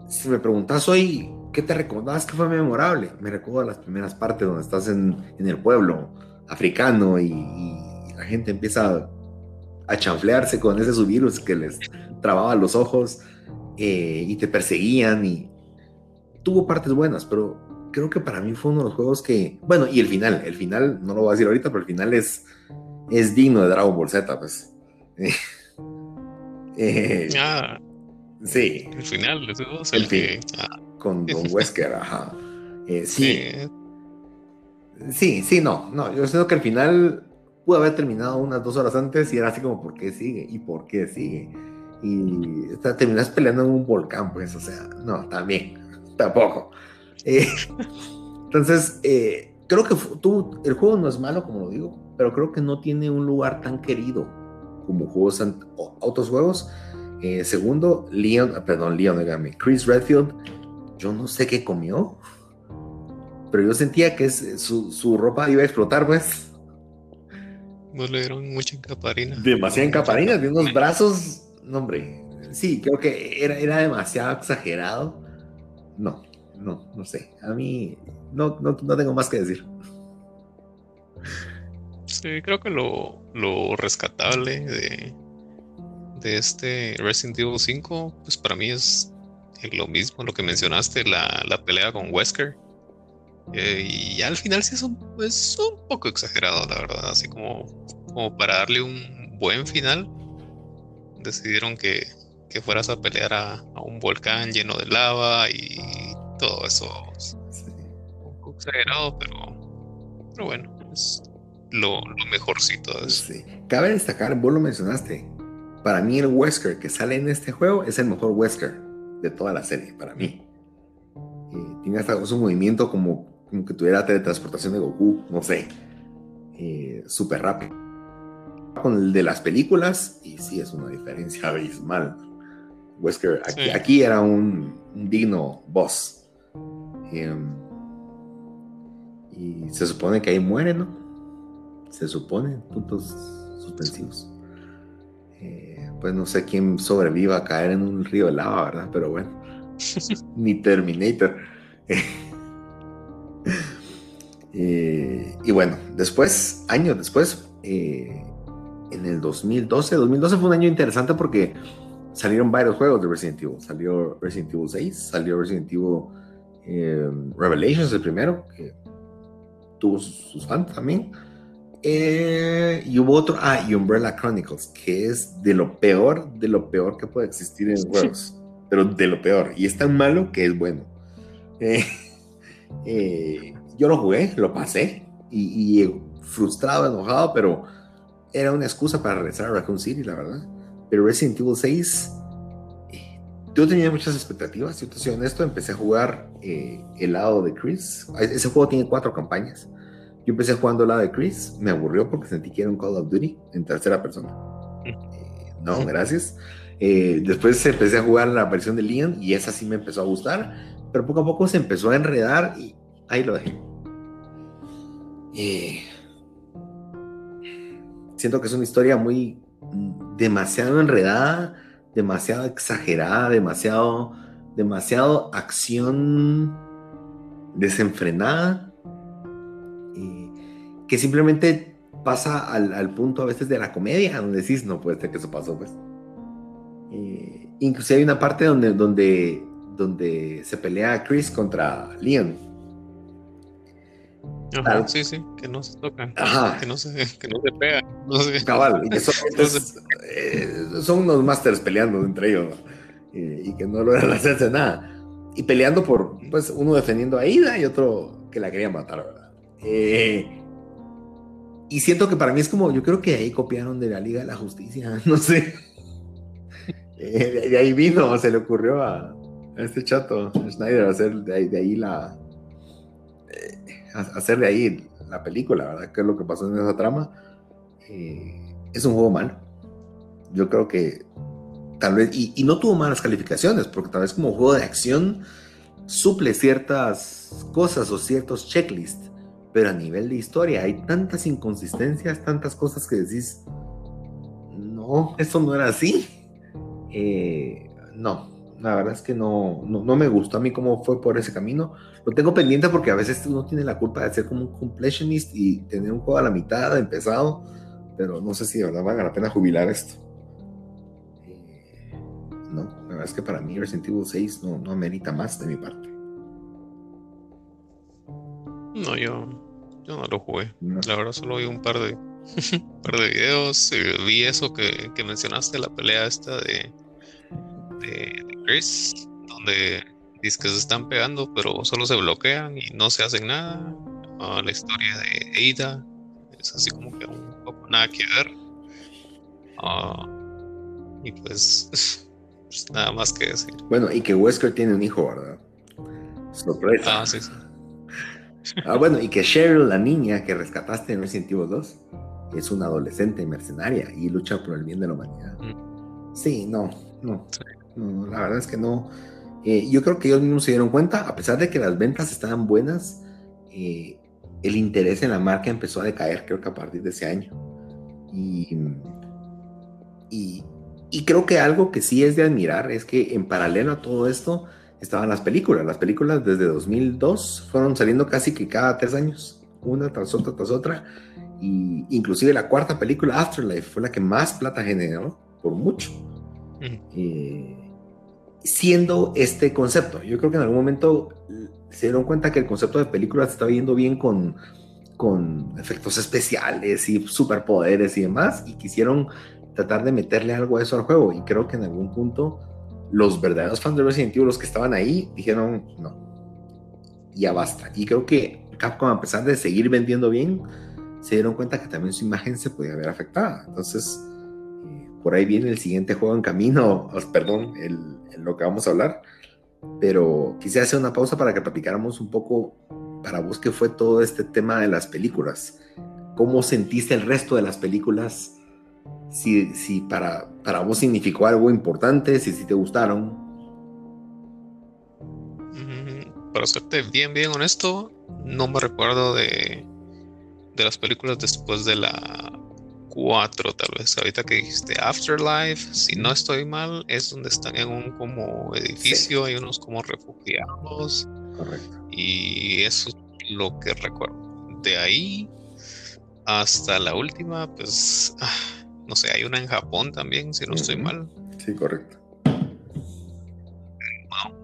Si me preguntas hoy, ¿qué te recordás que fue memorable? Me recuerdo las primeras partes donde estás en, el pueblo africano y, la gente empieza a chanflearse con ese virus que les trababa los ojos eh, y te perseguían y tuvo partes buenas, pero creo que para mí fue uno de los juegos que, bueno, y el final, el final, no lo voy a decir ahorita, pero el final es, es digno de Dragon Ball Z, pues. Eh, ah, sí. El final, el, que, ah. con Don Wesker, ajá. Eh, sí, Sí, sí, no, no. Yo siento que al final pudo haber terminado unas dos horas antes y era así como, ¿por qué sigue? ¿Y por qué sigue? Y terminas peleando en un volcán, pues, o sea, no, también, tampoco. Eh, entonces, eh, creo que tú, el juego no es malo, como lo digo, pero creo que no tiene un lugar tan querido como juegos, otros juegos. Eh, segundo, Leon, perdón, Leon, dígame, Chris Redfield, yo no sé qué comió pero yo sentía que su, su, ropa iba a explotar, pues. No le dieron mucha encaparina. Demasiada encaparina, tiene unos brazos, no hombre, sí, creo que era, era demasiado exagerado. No, no, no sé, a mí no, no, no tengo más que decir. Sí, creo que lo, lo rescatable de, de este Resident Evil 5, pues para mí es lo mismo, lo que mencionaste, la, la pelea con Wesker eh, y al final sí es un, es un poco exagerado, la verdad. Así como, como para darle un buen final, decidieron que, que fueras a pelear a, un volcán lleno de lava y todo eso. Un poco exagerado, pero, pero bueno, es lo, lo mejorcito de eso. Cabe destacar, vos lo mencionaste. Para mí, el Wesker que sale en este juego es el mejor Wesker de toda la serie, para mí. Eh, tiene hasta un movimiento como como que tuviera teletransportación de Goku, no sé, eh, súper rápido. Con el de las películas, y sí es una diferencia abismal. Wesker, aquí, era un, digno boss. Em, y se supone que ahí muere, ¿no? Se supone, puntos suspensivos. Eh, pues no sé quién sobreviva a caer en un río de lava, ¿verdad? Pero bueno, ni Terminator. Eh, y bueno, después, años después, eh, en el 2012, 2012 fue un año interesante porque salieron varios juegos de Resident Evil. Salió Resident Evil 6, salió Resident Evil eh, Revelations, el primero, que tuvo sus, fans también. Y hubo otro, ah, y Umbrella Chronicles, que es de lo peor, de lo peor que puede existir en juegos, pero de lo peor. Y es tan malo que es bueno. Eh, yo lo jugué, lo pasé y, frustrado, enojado, pero era una excusa para regresar a Raccoon City, la verdad. Pero Resident Evil 6, eh, yo tenía muchas expectativas, yo te soy honesto, empecé a jugar eh, el lado de Chris. Ese juego tiene cuatro campañas. Yo empecé jugando lado de Chris, me aburrió porque sentí que era un Call of Duty en tercera persona. no, gracias. después empecé a jugar la versión de Leon y esa sí me empezó a gustar pero poco a poco se empezó a enredar y ahí lo dejé. Eh, siento que es una historia muy demasiado enredada, demasiado exagerada, demasiado, demasiado acción desenfrenada, eh, que simplemente pasa al, punto a veces de la comedia, donde decís, no puede ser que eso pasó, pues. Eh, inclusive hay una parte donde, donde, donde se pelea Chris contra Leon sí, sí, que no se tocan, que no se, que no se pegan. Cabal, y que son, eh, son unos masters peleando entre ellos y, que no logran hacerse nada. Y peleando por, pues, uno defendiendo a Ida y otro que la quería matar, ¿verdad? Eh, y siento que para mí es como, yo creo que ahí copiaron de la Liga de la Justicia, no sé. Eh, de ahí vino, se le ocurrió a, este chato Schneider hacer de ahí, la, hacer de ahí la película, ¿verdad? ¿Qué es lo que pasó en esa trama? Eh, es un juego malo. Yo creo que tal vez, y, no tuvo malas calificaciones, porque tal vez como juego de acción suple ciertas cosas o ciertos checklists, pero a nivel de historia hay tantas inconsistencias, tantas cosas que decís, no, eso no era así. Eh, no, la verdad es que no, no, me gustó a mí cómo fue por ese camino. Lo tengo pendiente porque a veces uno tiene la culpa de ser como un completionist y tener un juego a la mitad empezado, pero no sé si de verdad valga la pena jubilar esto. Eh, no, la verdad es que para mí Resident Evil 6 no, no amerita más de mi parte. No, yo, yo no lo jugué. La verdad solo vi un par de, par de videos. Eh, vi eso que, que mencionaste, la pelea esta de de, Chris, donde dice que se están pegando, pero solo se bloquean y no se hacen nada. Ah, la historia de Ada es así como que un poco nada que ver. Ah, y pues, pues, nada más que decir. Bueno, y que Wesker tiene un hijo, ¿verdad? Sorpresa. Ah, sí, sí. Ah, bueno, y que Cheryl, la niña que rescataste en Resident Evil 2, es una adolescente mercenaria y lucha por el bien de la humanidad. Mm. Sí, no, no la verdad es que no. Eh, yo creo que ellos mismos se dieron cuenta, a pesar de que las ventas estaban buenas, eh, el interés en la marca empezó a decaer, creo que a partir de ese año. Y, y, creo que algo que sí es de admirar es que en paralelo a todo esto estaban las películas. Las películas desde 2002 fueron saliendo casi que cada tres años, una tras otra tras otra. Y inclusive la cuarta película, Afterlife, fue la que más plata generó, por mucho siendo este concepto. Yo creo que en algún momento se dieron cuenta que el concepto de película se estaba viendo bien con, con efectos especiales y superpoderes y demás, y quisieron tratar de meterle algo a eso al juego. Y creo que en algún punto los verdaderos fans de Resident Evil, los que estaban ahí, dijeron no, ya basta. Y creo que Capcom, a pesar de seguir vendiendo bien, se dieron cuenta que también su imagen se podía ver afectada. Entonces, por ahí viene el siguiente juego en camino, perdón, el, lo que vamos a hablar, pero quisiera hacer una pausa para que platicáramos un poco para vos qué fue todo este tema de las películas. ¿Cómo sentiste el resto de las películas? Si, si para, para vos significó algo importante, si, si te gustaron. Para serte bien, bien honesto, no me recuerdo de, de las películas después de la cuatro, tal vez. Ahorita que dijiste Afterlife, si no estoy mal, es donde están en un como edificio, hay unos como refugiados. Correcto. Y eso es lo que recuerdo. De ahí hasta la última, pues, ah, no sé, hay una en Japón también, si no estoy mal. Sí, correcto. No,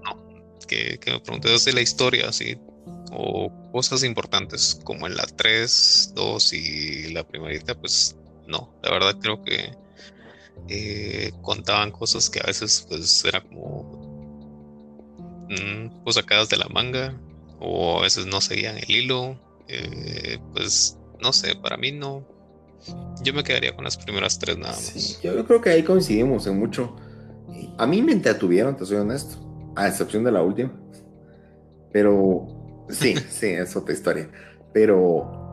no. Que, que me pregunté de la historia, así, o cosas importantes como en la 3, 2 y la primerita, pues no, la verdad creo que eh, contaban cosas que a veces pues era como mm, pues sacadas de la manga o a veces no seguían el hilo eh, pues no sé para mí no yo me quedaría con las primeras tres nada más. yo creo que ahí coincidimos en mucho. A mí me entretuvieron te soy honesto a excepción de la última. Pero sí sí es otra historia. Pero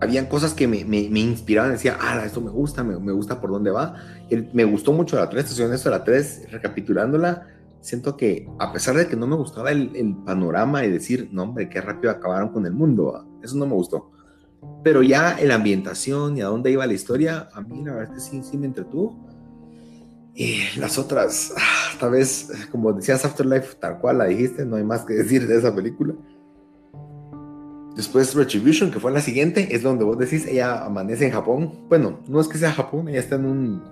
habían cosas que me, me, me, inspiraban, decía, ah, esto me gusta, me, me gusta por dónde va. me gustó mucho la 3, estoy honesto, la 3, recapitulándola, siento que a pesar de que no me gustaba el, el, panorama y decir, no, hombre, qué rápido acabaron con el mundo, eso no me gustó. Pero ya la ambientación y a dónde iba la historia, a mí la verdad es que sí, sí me entretuvo. Y las otras, ah, tal vez, como decías, Afterlife, tal cual la dijiste, no hay más que decir de esa película. Después Retribution, que fue la siguiente, es donde vos decís, ella amanece en Japón. Bueno, no es que sea Japón, ella está en un...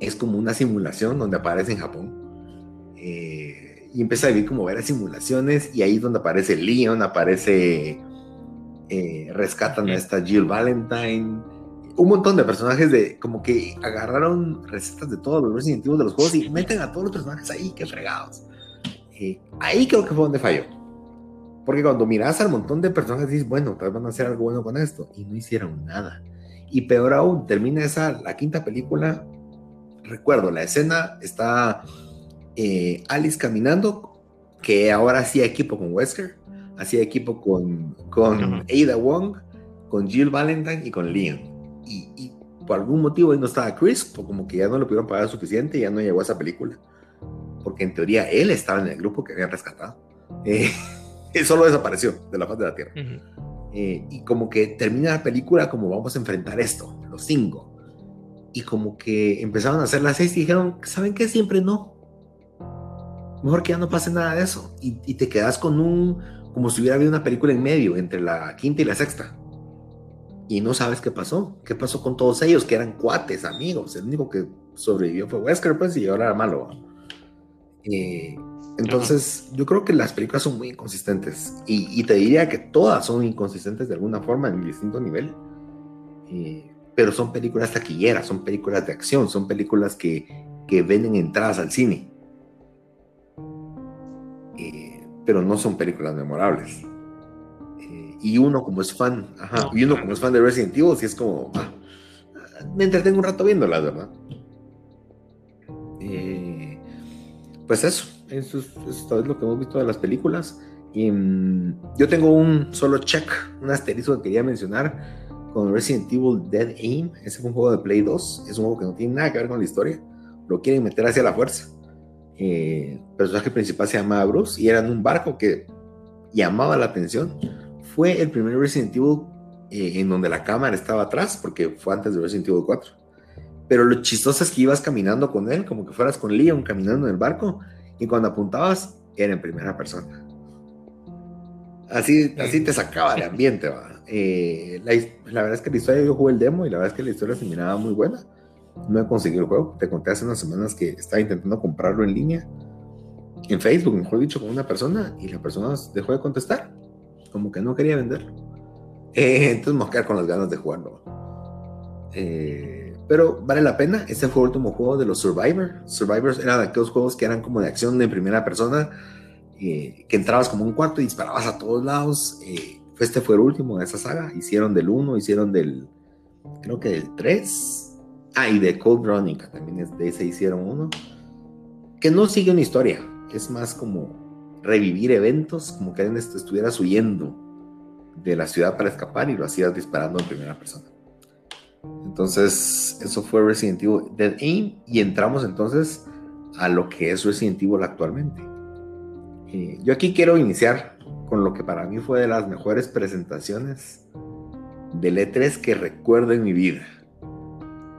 Es como una simulación donde aparece en Japón. Eh, y empieza a vivir como ver simulaciones y ahí es donde aparece Leon, aparece... Eh, rescatan a esta Jill Valentine. Un montón de personajes de... Como que agarraron recetas de todos los Resident de los juegos y meten a todos los personajes ahí, que fregados. Eh, ahí creo que fue donde falló porque cuando miras al montón de personas dices, bueno, tal vez van a hacer algo bueno con esto. Y no hicieron nada. Y peor aún, termina esa, la quinta película. Recuerdo, la escena está eh, Alice caminando, que ahora hacía equipo con Wesker, hacía equipo con, con Ada Wong, con Jill Valentine y con Leon. Y, por algún motivo ahí no estaba Chris, como que ya no le pudieron pagar suficiente y ya no llegó a esa película. Porque en teoría él estaba en el grupo que habían rescatado. Eh, solo desapareció de la faz de la Tierra. Eh, y como que termina la película como vamos a enfrentar esto, los cinco. Y como que empezaron a hacer las seis y dijeron, ¿saben qué? Siempre no. Mejor que ya no pase nada de eso. Y, te quedas con un, como si hubiera habido una película en medio entre la quinta y la sexta. Y no sabes qué pasó. ¿Qué pasó con todos ellos? Que eran cuates, amigos. El único que sobrevivió fue Wesker, pues, y ahora era malo. Eh, entonces, yo creo que las películas son muy inconsistentes y, te diría que todas son inconsistentes de alguna forma en distinto nivel, eh, pero son películas taquilleras, son películas de acción, son películas que, que venden entradas al cine, pero no son películas memorables. Eh, y uno como es fan, y uno como es fan de Resident Evil, sí es como, ah, me entretengo un rato viéndolas, ¿verdad? pues eso eso es, todo lo que hemos visto de las películas. Y mm, yo tengo un solo check, un asterisco que quería mencionar con Resident Evil Dead Aim. Ese fue un juego de Play 2. Es un juego que no tiene nada que ver con la historia. Lo quieren meter hacia la fuerza. Eh, el personaje principal se llamaba Bruce y era en un barco que llamaba la atención. Fue el primer Resident Evil eh, en donde la cámara estaba atrás, porque fue antes de Resident Evil 4. Pero lo chistoso es que ibas caminando con él, como que fueras con Leon caminando en el barco, y cuando apuntabas, era en primera persona. Así, así te sacaba de ambiente. Eh, la, verdad es que la historia, yo jugué el demo y la verdad es que la historia se miraba muy buena. No he conseguido el juego. Te conté hace unas semanas que estaba intentando comprarlo en línea, en Facebook, mejor dicho, con una persona y la persona dejó de contestar. Como que no quería venderlo. Eh, entonces me voy a quedar con las ganas de jugarlo. Eh, pero vale la pena. Este fue el último juego de los Survivor. Survivors era de aquellos juegos que eran como de acción en primera persona, eh, que entrabas como un cuarto y disparabas a todos lados. Eh, este fue el último de esa saga. Hicieron del 1, hicieron del, creo que del 3. Ah, y de Cold Running, también es de ese hicieron uno. Que no sigue una historia, es más como revivir eventos, como que estuvieras huyendo de la ciudad para escapar y lo hacías disparando en primera persona. Entonces, eso fue Resident Evil Dead Aim y entramos entonces a lo que es Resident Evil actualmente. Eh, yo aquí quiero iniciar con lo que para mí fue de las mejores presentaciones del E3 que recuerdo en mi vida.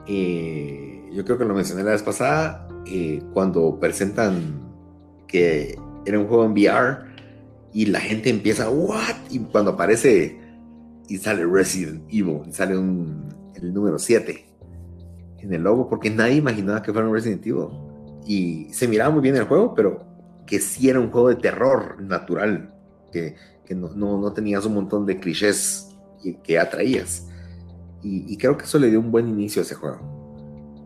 Eh, yo creo que lo mencioné la vez pasada, eh, cuando presentan que era un juego en VR y la gente empieza, ¿what? Y cuando aparece y sale Resident Evil, y sale un, el número 7 en el logo, porque nadie imaginaba que fuera un Resident Evil. Y se miraba muy bien el juego, pero que sí era un juego de terror natural, que, no, tenías un montón de clichés que atraías. Y, creo que eso le dio un buen inicio a ese juego.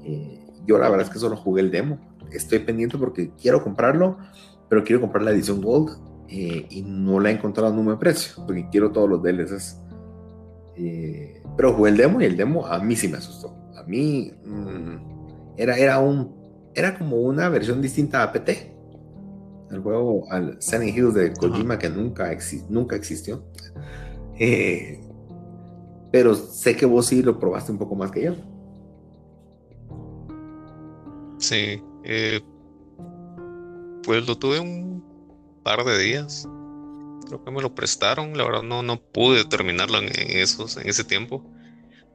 Eh, yo la verdad es que solo jugué el demo. Estoy pendiente porque quiero comprarlo, pero quiero comprar la edición Gold eh, y no la he encontrado a un buen precio, porque quiero todos los DLCs. Eh, pero jugué el demo y el demo a mí sí me asustó. A mí mm, era, era, un, era como una versión distinta a PT. El juego al Silent Hills de Kojima que nunca, nunca existió. Eh, pero sé que vos sí lo probaste un poco más que yo. Sí. Eh, pues lo tuve un par de días. creo que me lo prestaron, la verdad no, no pude terminarlo en, esos, en ese tiempo,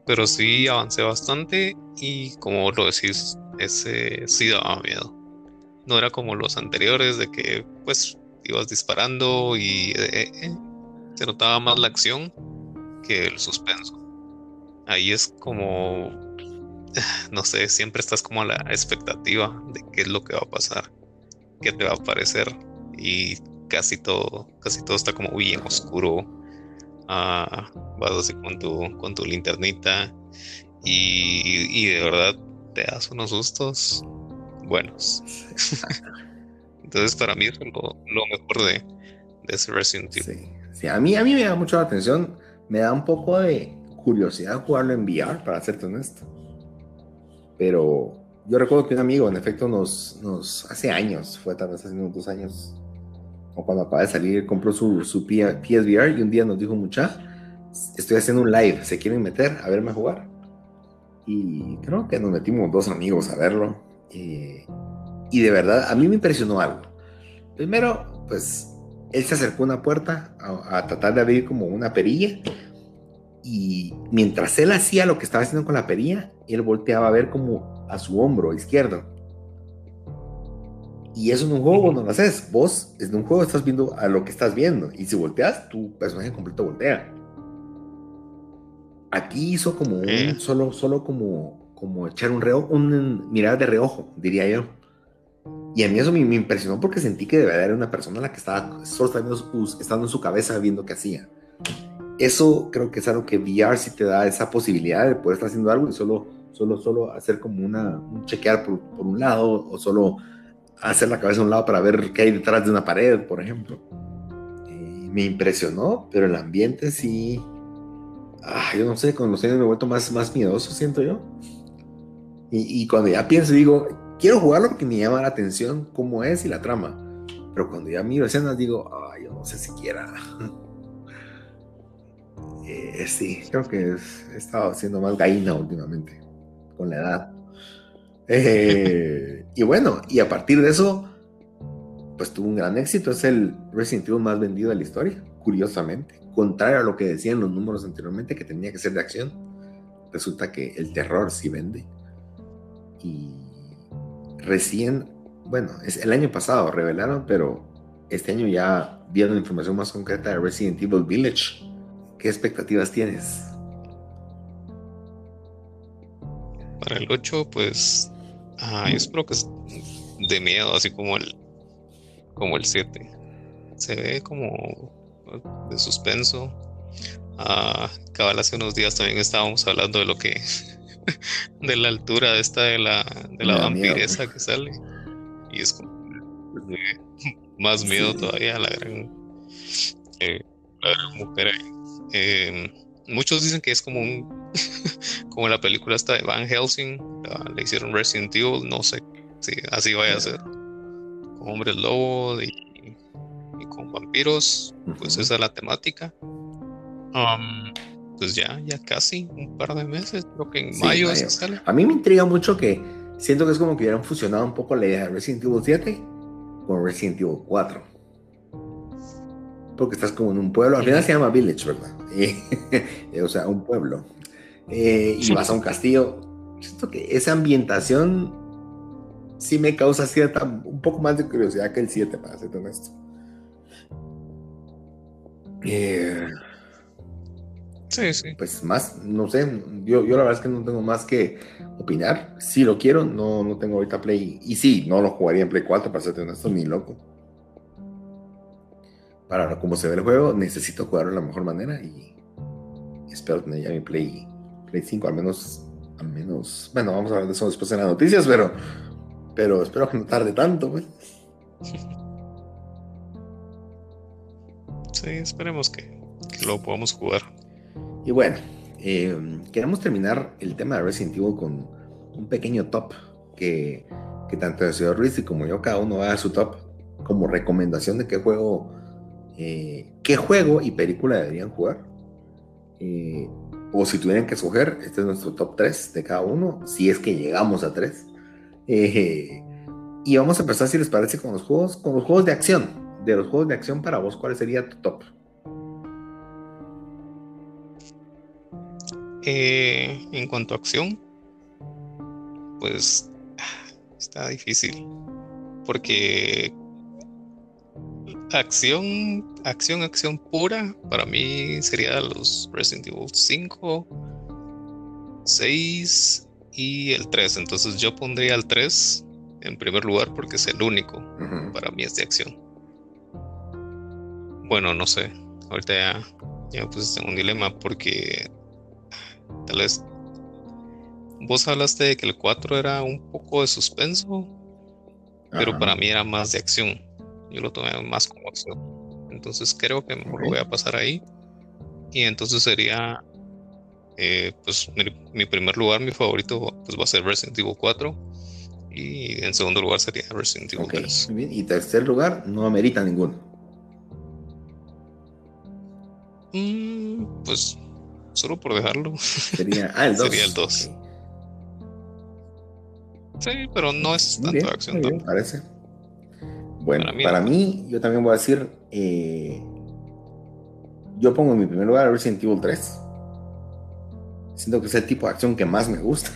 pero sí avancé bastante y como lo decís, ese sí daba miedo. No era como los anteriores de que pues ibas disparando y eh, eh, se notaba más la acción que el suspenso. Ahí es como, no sé, siempre estás como a la expectativa de qué es lo que va a pasar, qué te va a parecer y casi todo, casi todo está como bien oscuro. Ah, vas así con tu, con tu linternita y, de verdad te das unos sustos buenos. Entonces para mí es lo, mejor de, de, ese Resident Evil. Sí, a mí, a mí me da mucho la atención, me da un poco de curiosidad jugarlo en VR, para serte honesto. Pero yo recuerdo que un amigo, en efecto, nos, hace años, fue tal vez hace unos dos años, o cuando acaba de salir, compró su, su PSVR y un día nos dijo, mucha, estoy haciendo un live, ¿se quieren meter a verme jugar? Y creo que nos metimos dos amigos a verlo. Eh, y de verdad, a mí me impresionó algo. Primero, pues, él se acercó a una puerta a, a tratar de abrir como una perilla. Y mientras él hacía lo que estaba haciendo con la perilla, él volteaba a ver como a su hombro izquierdo y eso en un juego no lo haces. Vos en un juego estás viendo a lo que estás viendo. Y si volteas, tu personaje completo voltea. Aquí hizo como un, solo, solo como, como echar un reo, un mirar de reojo, diría yo. Y a mí eso me, impresionó porque sentí que de verdad era una persona la que estaba estando en su cabeza viendo qué hacía. Eso creo que es algo que VR sí te da esa posibilidad de poder estar haciendo algo y solo, solo, solo hacer como una, un chequear por, por un lado o solo hacer la cabeza a un lado para ver qué hay detrás de una pared, por ejemplo. me impresionó, pero el ambiente sí. Ah, yo no sé, con los años me he vuelto más, más miedoso, siento yo. Y, cuando ya pienso, digo, quiero jugarlo porque me llama la atención cómo es y la trama. Pero cuando ya miro escenas, digo, ay, yo no sé siquiera. eh, sí, creo que he estado haciendo más gallina últimamente, con la edad. Eh, y bueno, y a partir de eso, pues tuvo un gran éxito. Es el Resident Evil más vendido de la historia, curiosamente. Contrario a lo que decían los números anteriormente, que tenía que ser de acción. Resulta que el terror sí vende. Y recién, bueno, es el año pasado revelaron, pero este año ya dieron información más concreta de Resident Evil Village. ¿Qué expectativas tienes? Para el 8, pues Ah, yo espero que es de miedo, así como el como el 7. Se ve como de suspenso. Ah, hace unos días también estábamos hablando de lo que de la altura de esta de la de la vampiresa que sale. Y es como más miedo todavía la gran, eh, la gran mujer ahí. Eh, muchos dicen que es como un como la película esta de Van Helsing le hicieron Resident Evil no sé si así vaya a ser. Con hombres lobo y, con vampiros pues esa es la temática. Um, pues ya ya casi un par de meses creo que en mayo, sale a mí me intriga mucho que siento que es como que hubieran fusionado un poco la idea de Resident Evil 7 con Resident Evil 4 porque estás como en un pueblo, al final se llama Village, ¿verdad? o sea, un pueblo. Eh, y vas a un castillo. Siento que esa ambientación sí me causa cierta, un poco más de curiosidad que el 7, para ser honesto. Eh, sí, sí. Pues más, no sé, yo, yo la verdad es que no tengo más que opinar. Si lo quiero, no, no tengo ahorita Play. Y sí, no lo jugaría en Play 4, para ser honesto, ni loco para cómo se ve el juego, necesito jugarlo de la mejor manera y espero tener ya mi Play, Play 5, al menos, al menos, bueno, vamos a hablar de eso después en las noticias, pero, pero espero que no tarde tanto, pues. Sí, esperemos que, lo podamos jugar. Y bueno, eh, queremos terminar el tema de Resident Evil con un pequeño top que, que tanto el señor Ruiz y como yo, cada uno va a su top como recomendación de qué juego eh, qué juego y película deberían jugar. Eh, o si tuvieran que escoger, este es nuestro top 3 de cada uno, si es que llegamos a 3. Eh, y vamos a empezar, si les parece, con los juegos, con los juegos de acción, de los juegos de acción para vos, ¿cuál sería tu top? Eh, en cuanto a acción, pues está difícil. Porque acción, acción, acción pura, para mí sería los Resident Evil 5, 6 y el 3. Entonces yo pondría el 3 en primer lugar porque es el único para mí es de acción. Bueno, no sé. Ahorita ya, ya me pusiste en un dilema porque tal vez vos hablaste de que el 4 era un poco de suspenso, pero para mí era más de acción. Yo lo tomé más como acción. Entonces creo que me lo voy a pasar ahí. Y entonces sería, eh, pues mi, primer lugar, mi favorito, pues va a ser Resident Evil 4. Y en segundo lugar sería Resident Evil 3. Y tercer lugar, no amerita ninguno. Mm, pues solo por dejarlo. Sería, ah, el 2. sería el 2. Sí, pero no es tanto acción. Bien, parece. Bueno, para mí, yo también voy a decir, eh, yo pongo en mi primer lugar Resident Evil 3. Siento que es el tipo de acción que más me gusta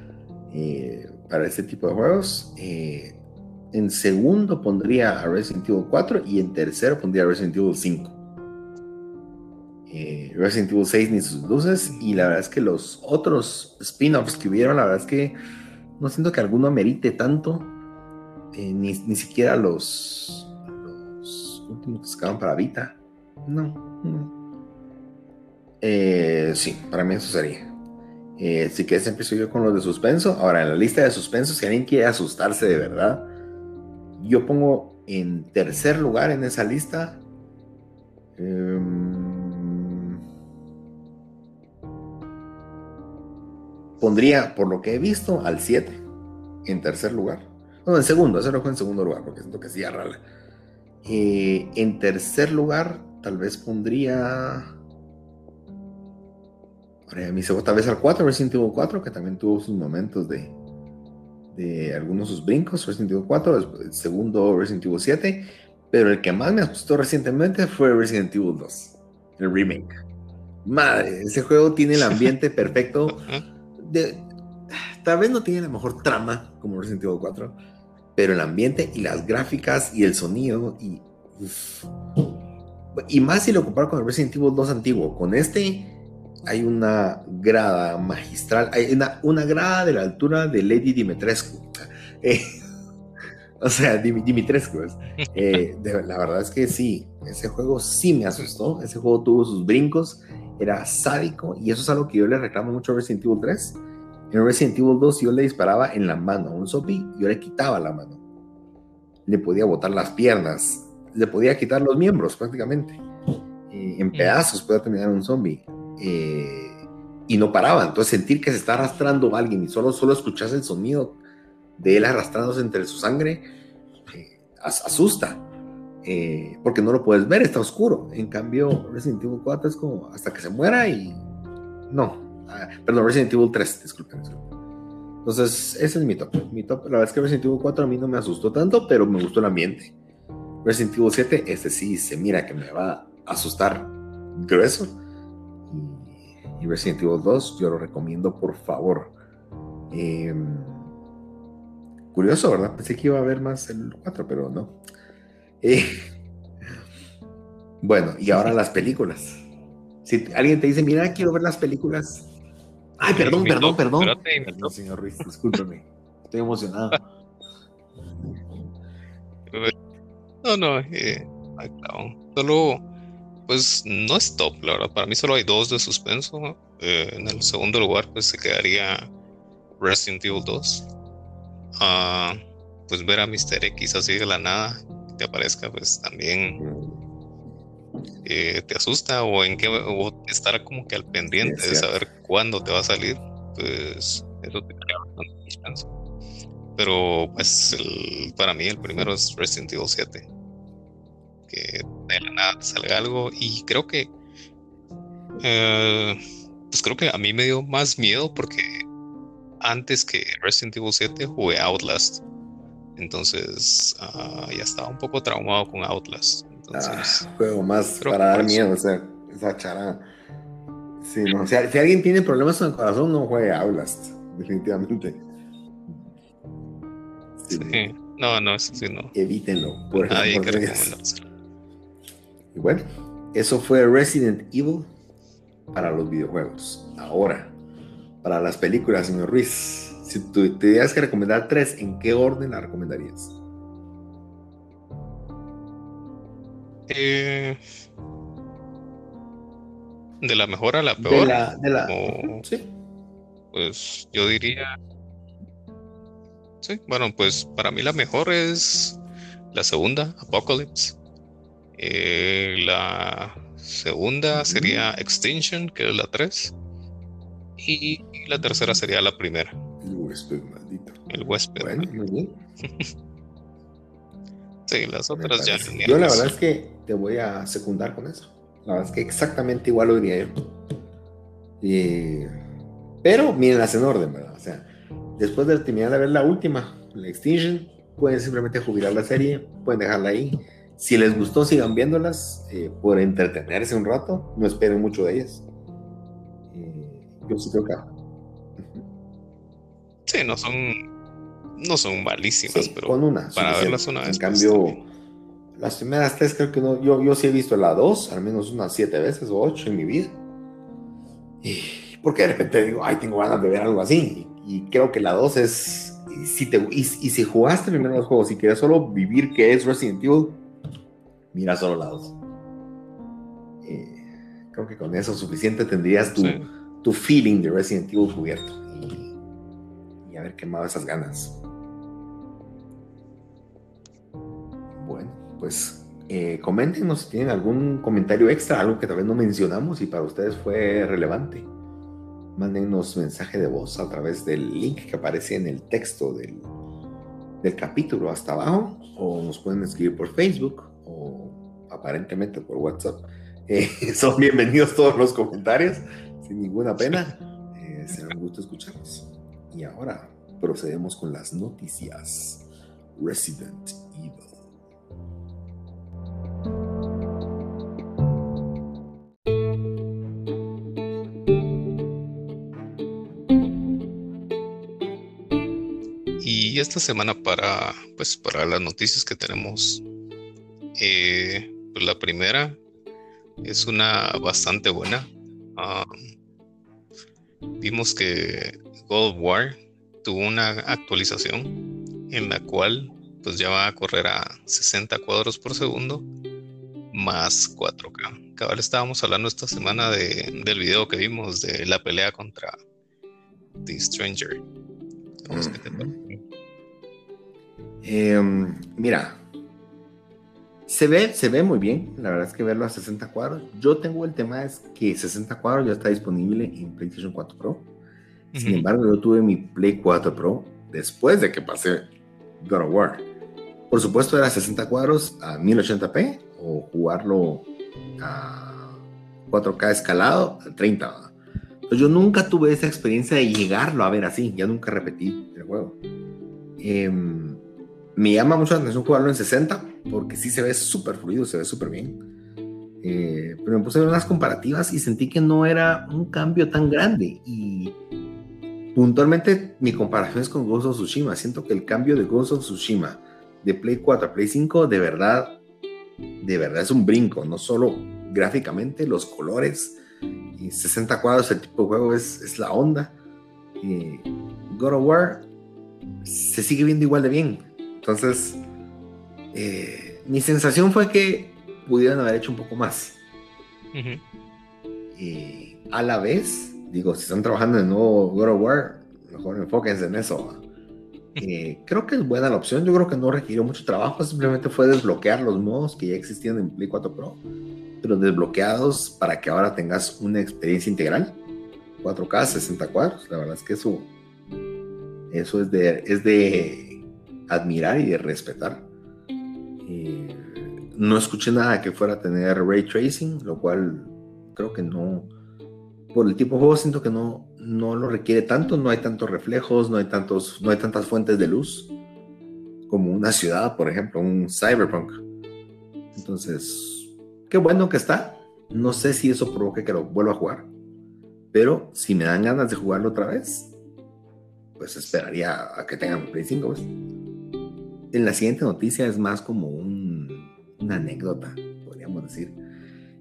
eh, para este tipo de juegos. Eh, en segundo pondría a Resident Evil 4 y en tercero pondría a Resident Evil 5. Resident Evil 6 ni sus luces y la verdad es que los otros spin-offs que hubieron, la verdad es que no siento que alguno merite tanto eh, ni, siquiera los, los últimos que sacaban para Vita. No. Eh, sí, para mí eso sería. Eh, si quieres empiezo yo con los de suspenso. Ahora, en la lista de suspenso, si alguien quiere asustarse de verdad, yo pongo en tercer lugar en esa lista. Em, pondría, por lo que he visto, al 7 en tercer lugar. No, en segundo, ese lo en segundo lugar, porque siento que sí arrala. Eh, en tercer lugar, tal vez pondría. Ahora mi tal vez al 4, Resident Evil 4, que también tuvo sus momentos de, de algunos de sus brincos, Resident Evil 4, el segundo Resident Evil 7, pero el que más me asustó recientemente fue Resident Evil 2, el remake. Madre, ese juego tiene el ambiente perfecto. De, tal vez no tiene la mejor trama como Resident Evil 4, pero el ambiente y las gráficas y el sonido y y más si lo comparo con el Resident Evil 2 antiguo, con este hay una grada magistral, hay una, una grada de la altura de Lady Dimitrescu. Eh, o sea, Dimitrescu. Eh, la verdad es que sí, ese juego sí me asustó, ese juego tuvo sus brincos, era sádico y eso es algo que yo le reclamo mucho a Resident Evil 3 en Resident Evil 2 yo le disparaba en la mano a un zombie, yo le quitaba la mano. Le podía botar las piernas, le podía quitar los miembros prácticamente. Eh, en pedazos podía terminar un zombie. Eh, y no paraba. Entonces sentir que se está arrastrando alguien y solo, solo escuchas el sonido de él arrastrándose entre su sangre, eh, asusta. Porque no lo puedes ver, está oscuro. En cambio, Resident Evil 4 es como hasta que se muera y no, Ah, perdón, Resident Evil 3, disculpen, Entonces, ese es mi top. Mi top, la verdad es que Resident Evil 4 a mí no me asustó tanto, pero me gustó el ambiente. Resident Evil 7, este sí se mira que me va a asustar grueso. Y, Resident Evil 2, yo lo recomiendo, por favor. Em, curioso, ¿verdad? Pensé que iba a haber más el 4, pero no. Eh, bueno, y ahora las películas. Si alguien te dice, mira, quiero ver las películas, Ay, perdón, perdón, perdón. señor Ruiz, discúlpeme. Estoy emocionado. No, no, eh, solo, pues no es top, la verdad. Para mí solo hay dos de suspenso. Eh, en el segundo lugar, pues se quedaría Resident Evil 2. Ah, pues ver a Mr. X así de la nada, te aparezca, pues también eh, te asusta o en qué o estar como que al pendiente de saber cuándo te va a salir, pues eso te crea bastante Pero pues para mí el primero es Resident Evil 7. Que de la nada te salga algo y creo que eh, pues creo que a mí me dio más miedo porque antes que Resident Evil 7 jugué Outlast. Entonces ah, ya estaba un poco traumado con Outlast. Entonces, ah, juego más para dar miedo, o sea, esa charada. Sí, no, si, si, alguien tiene problemas con el corazón, no juegue Outlast, definitivamente. Sí. No, no, eso sí no. Evítenlo, por Nadie Y bueno, eso fue Resident Evil para los videojuegos. Ahora, para las películas, señor Ruiz, si tú te tuvieras que recomendar tres, ¿en qué orden la recomendarías? Eh, de la mejor a la peor. De la, sí. Pues yo diría. Sí, bueno, pues para mí la mejor es la segunda, Apocalypse. Eh, la segunda sería Extinction, que es la 3. Y la tercera sería la primera. El huésped maldito. El huésped. Bueno, muy bien. sí, las otras ya. Yo la verdad es que te voy a secundar con eso. La verdad es que exactamente igual lo diría yo. pero mírenlas en orden, ¿verdad? O sea, después de terminar de ver la última, la Extinction, pueden simplemente jubilar la serie, pueden dejarla ahí. Si les gustó, sigan viéndolas eh, por entretenerse un rato, no esperen mucho de ellas. Eh, yo sí creo que. Sí, no son, no son malísimas, pero con una, para verlas una vez. En pues, cambio, las primeras tres creo que no. Yo, yo sí he visto la dos, al menos unas siete veces o ocho en mi vida. Y porque de repente digo, ay, tengo ganas de ver algo así. Y, creo que la dos es. Y si, te, y, si jugaste primero los juegos y quieres solo vivir que es Resident Evil, mira solo la dos. Eh, creo que con eso suficiente tendrías tu, tu feeling de Resident Evil cubierto. Y, y haber quemado esas ganas. pues eh, coméntenos si tienen algún comentario extra, algo que tal vez no mencionamos y para ustedes fue relevante. Mándenos mensaje de voz a través del link que aparece en el texto del, del capítulo hasta abajo o nos pueden escribir por Facebook o aparentemente por WhatsApp. Eh, son bienvenidos todos los comentarios, sin ninguna pena. Eh, será un gusto escucharlos. Y ahora procedemos con las noticias. Resident Evil. esta semana para, pues, para las noticias que tenemos, eh, pues, la primera es una bastante buena. vimos que God of War tuvo una actualización en la cual pues ya va a correr a 60 cuadros por segundo más 4K. Cabal estábamos hablando esta semana de, del video que vimos de la pelea contra The Stranger. Em, mira, se ve, se ve muy bien. La verdad es que verlo a 60 cuadros. Yo tengo el tema es que 60 cuadros ya está disponible en PlayStation 4 Pro. Sin embargo, yo tuve mi Play 4 Pro después de que pasé God of War. Por supuesto, era 60 cuadros a 1080p o jugarlo a 4K escalado a 30. yo nunca tuve esa experiencia de llegarlo a ver así. Ya nunca repetí el juego. Eh, me llama mucho la atención jugarlo en 60 porque sí se ve súper fluido, se ve súper bien. Eh, pero me puse a ver unas comparativas y sentí que no era un cambio tan grande. Y puntualmente mi comparación es con Ghost of Tsushima. Siento que el cambio de Ghost of Tsushima de Play 4 a Play 5 de verdad, de verdad es un brinco. No solo gráficamente, los colores. Y 60 cuadros, el tipo de juego es, es la onda. Eh, God of War se sigue viendo igual de bien entonces, eh, mi sensación fue que pudieran haber hecho un poco más. Y a la vez, digo, si están trabajando en nuevo God of War, mejor enfóquense en eso. Eh, creo que es buena la opción. Yo creo que no requirió mucho trabajo. Simplemente fue desbloquear los modos que ya existían en Play 4 Pro, pero desbloqueados para que ahora tengas una experiencia integral. 4K, 60 cuadros. La verdad es que eso, eso es de, es de admirar y de respetar. no escuché nada que fuera a tener ray tracing, lo cual creo que no, por el tipo de juego siento que no, no lo requiere tanto, no hay tantos reflejos, no hay, tantos, no hay tantas fuentes de luz. como una ciudad, por ejemplo, un cyberpunk. Entonces, qué bueno que está. No sé si eso provoque que lo vuelva a jugar, pero si me dan ganas de jugarlo otra vez, pues esperaría a que tengan Play 5. Pues. En la siguiente noticia es más como una anécdota, podríamos decir.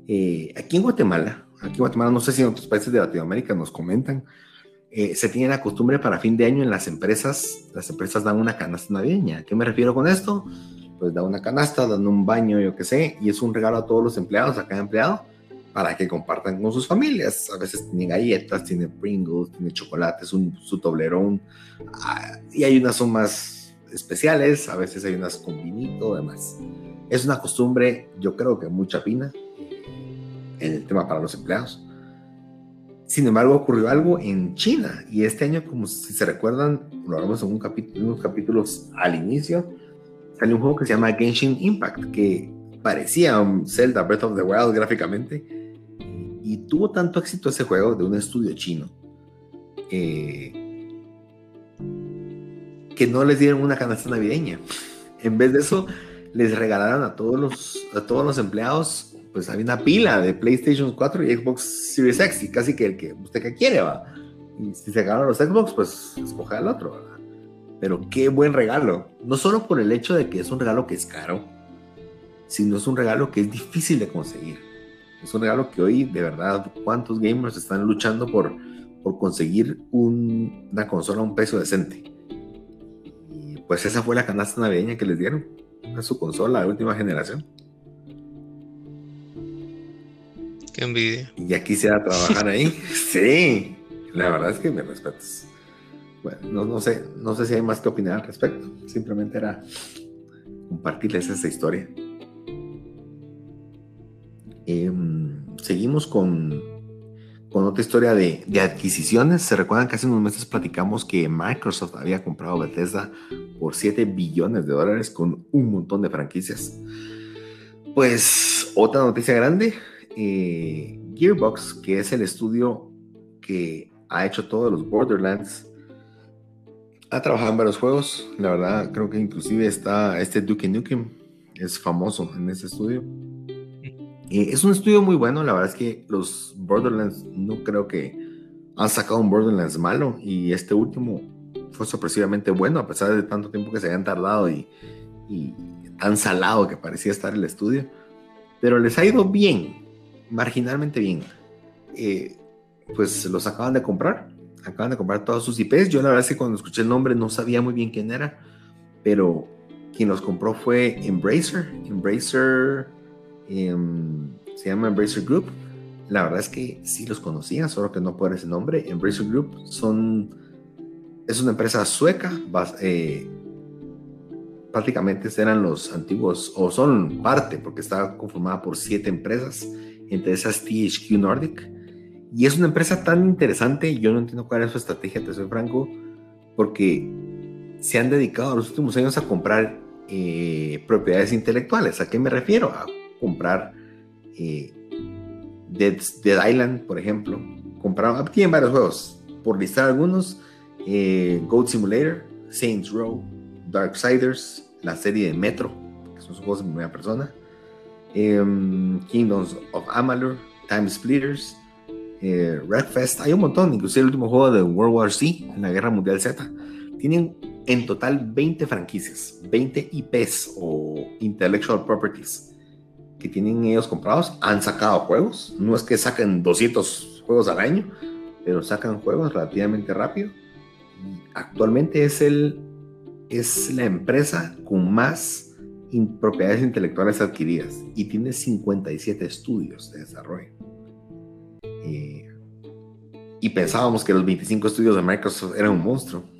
Eh, aquí en Guatemala, aquí en Guatemala, no sé si en otros países de Latinoamérica nos comentan, eh, se tiene la costumbre para fin de año en las empresas, las empresas dan una canasta navideña. ¿A qué me refiero con esto? Pues dan una canasta, dan un baño, yo qué sé, y es un regalo a todos los empleados, a cada empleado, para que compartan con sus familias. A veces tiene galletas, tiene Pringles, tiene chocolates, un, su toblerón, ah, y hay unas son más especiales, a veces hay unas con vinito, demás. Es una costumbre, yo creo que mucha pina en el tema para los empleados. Sin embargo, ocurrió algo en China y este año, como si se recuerdan, lo hablamos en un capítulo, unos capítulos al inicio, salió un juego que se llama Genshin Impact, que parecía un Zelda Breath of the Wild gráficamente y tuvo tanto éxito ese juego de un estudio chino eh, que no les dieron una canasta navideña. En vez de eso, les regalaron a todos los, a todos los empleados pues había una pila de PlayStation 4 y Xbox Series X y casi que el que usted que quiere va. Y si se ganaron los Xbox, pues escoge el otro, ¿verdad? Pero qué buen regalo. No solo por el hecho de que es un regalo que es caro, sino es un regalo que es difícil de conseguir. Es un regalo que hoy, de verdad, ¿cuántos gamers están luchando por, por conseguir una consola a un precio decente? Y pues esa fue la canasta navideña que les dieron a su consola de última generación. Envidia. Y ya quisiera trabajar ahí. sí, la verdad es que me respetas. Bueno, no, sé, no sé si hay más que opinar al respecto. Simplemente era compartirles esa historia. Em, seguimos con, con otra historia de, de, adquisiciones. Se recuerdan que hace unos meses platicamos que Microsoft había comprado Bethesda por 7 billones de dólares con un montón de franquicias. Pues otra noticia grande, eh, Gearbox, que es el estudio que ha hecho todos los Borderlands, ha trabajado en varios juegos. La verdad, creo que inclusive está este Duke Nukem, es famoso en ese estudio. Eh, es un estudio muy bueno, la verdad es que los Borderlands no creo que han sacado un Borderlands malo y este último fue sorpresivamente bueno a pesar de tanto tiempo que se habían tardado y, y tan salado que parecía estar el estudio. Pero les ha ido bien marginalmente bien. Eh, pues los acaban de comprar, acaban de comprar todos sus IPs. Yo la verdad es que cuando escuché el nombre no sabía muy bien quién era, pero quien los compró fue Embracer. Embracer em, se llama Embracer Group. La verdad es que sí los conocía, solo que no puedo ese nombre. Embracer Group es una empresa sueca. Eh, prácticamente eran los antiguos, o son parte, porque está conformada por siete empresas entre esas THQ Nordic. Y es una empresa tan interesante, yo no entiendo cuál es su estrategia, te soy franco, porque se han dedicado los últimos años a comprar eh, propiedades intelectuales. ¿A qué me refiero? A comprar eh, Dead, Island, por ejemplo. Compraron, tienen varios juegos, por listar algunos, eh, Goat Simulator, Saints Row, Darksiders, la serie de Metro, que son juegos de primera persona, Kingdoms of Amalur, Time Splitters, eh, Redfest, hay un montón, inclusive el último juego de World War Z, en la Guerra Mundial Z. Tienen en total 20 franquicias, 20 IPs o Intellectual Properties que tienen ellos comprados. Han sacado juegos, no es que saquen 200 juegos al año, pero sacan juegos relativamente rápido. Actualmente es, el, es la empresa con más propiedades intelectuales adquiridas y tiene 57 estudios de desarrollo. Eh, y pensábamos que los 25 estudios de Microsoft eran un monstruo.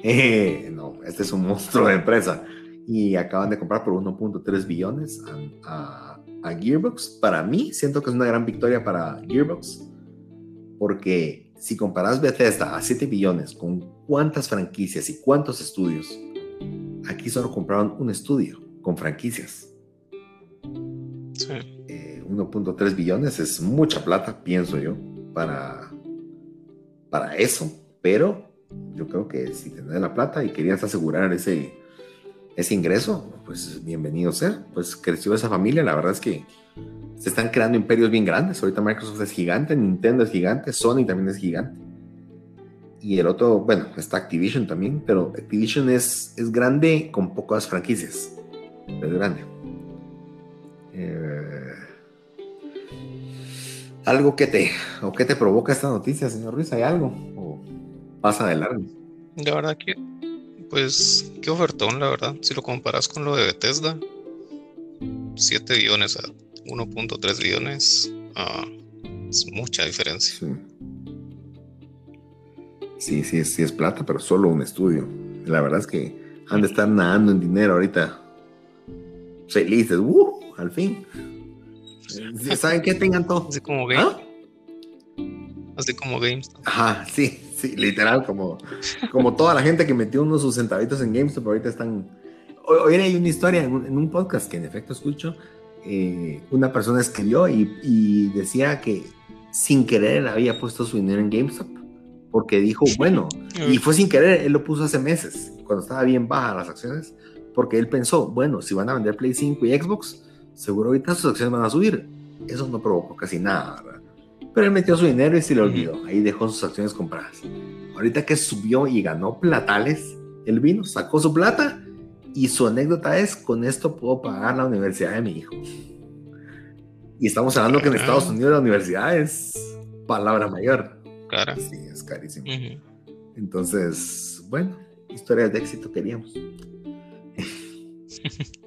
Eh, no, este es un monstruo de empresa. Y acaban de comprar por 1.3 billones a, a, Gearbox. Para mí, siento que es una gran victoria para Gearbox. Porque si comparas Bethesda a 7 billones con cuántas franquicias y cuántos estudios, Aquí solo compraron un estudio con franquicias. 1.3 eh, billones es mucha plata, pienso yo, para, para eso. Pero yo creo que si tenés la plata y querías asegurar ese, ese ingreso, pues bienvenido sea. Pues creció esa familia, la verdad es que se están creando imperios bien grandes. Ahorita Microsoft es gigante, Nintendo es gigante, Sony también es gigante. Y el otro, bueno, está Activision también, pero Activision es, es grande con pocas franquicias. Es grande. Eh, ¿Algo que te, o que te provoca esta noticia, señor Ruiz? ¿Hay algo? ¿O pasa de largo? La verdad que, pues, qué ofertón, la verdad. Si lo comparas con lo de Bethesda, 7 billones a 1.3 billones, ah, es mucha diferencia. Sí. Sí, sí, es, plata, pero solo un estudio. La verdad es que han de estar nadando en dinero ahorita. Felices, ¡uh! Al fin. ¿Saben qué? Tengan todo. Así como Games. ¿Ah? Así como Games. Ajá, sí, sí, literal, como, como toda la gente que metió unos sus centavitos en GameStop, ahorita están. Hoy, hay una historia en un, podcast que en efecto escucho. Eh, una persona escribió y, decía que sin querer había puesto su dinero en GameStop porque dijo, bueno, y fue sin querer, él lo puso hace meses, cuando estaba bien baja las acciones, porque él pensó, bueno, si van a vender Play 5 y Xbox, seguro ahorita sus acciones van a subir. Eso no provocó casi nada, ¿verdad? Pero él metió su dinero y se le olvidó. Ahí dejó sus acciones compradas. Ahorita que subió y ganó platales, él vino, sacó su plata y su anécdota es, con esto puedo pagar la universidad de mi hijo. Y estamos hablando que en Estados Unidos la universidad es palabra mayor. Cara. Sí, es carísimo. Entonces, bueno, historias de éxito queríamos.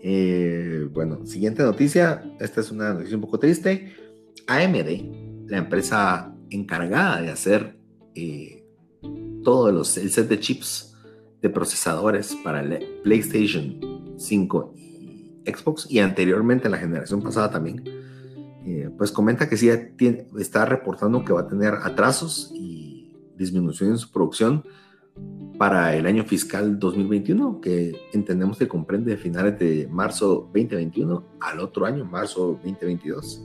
Eh, bueno, siguiente noticia. Esta es una noticia un poco triste. AMD, la empresa encargada de hacer eh, todo los, el set de chips de procesadores para el PlayStation 5 y Xbox y anteriormente la generación pasada también, eh, pues comenta que sí está reportando que va a tener atrasos y disminución en su producción para el año fiscal 2021, que entendemos que comprende de finales de marzo 2021 al otro año, marzo 2022.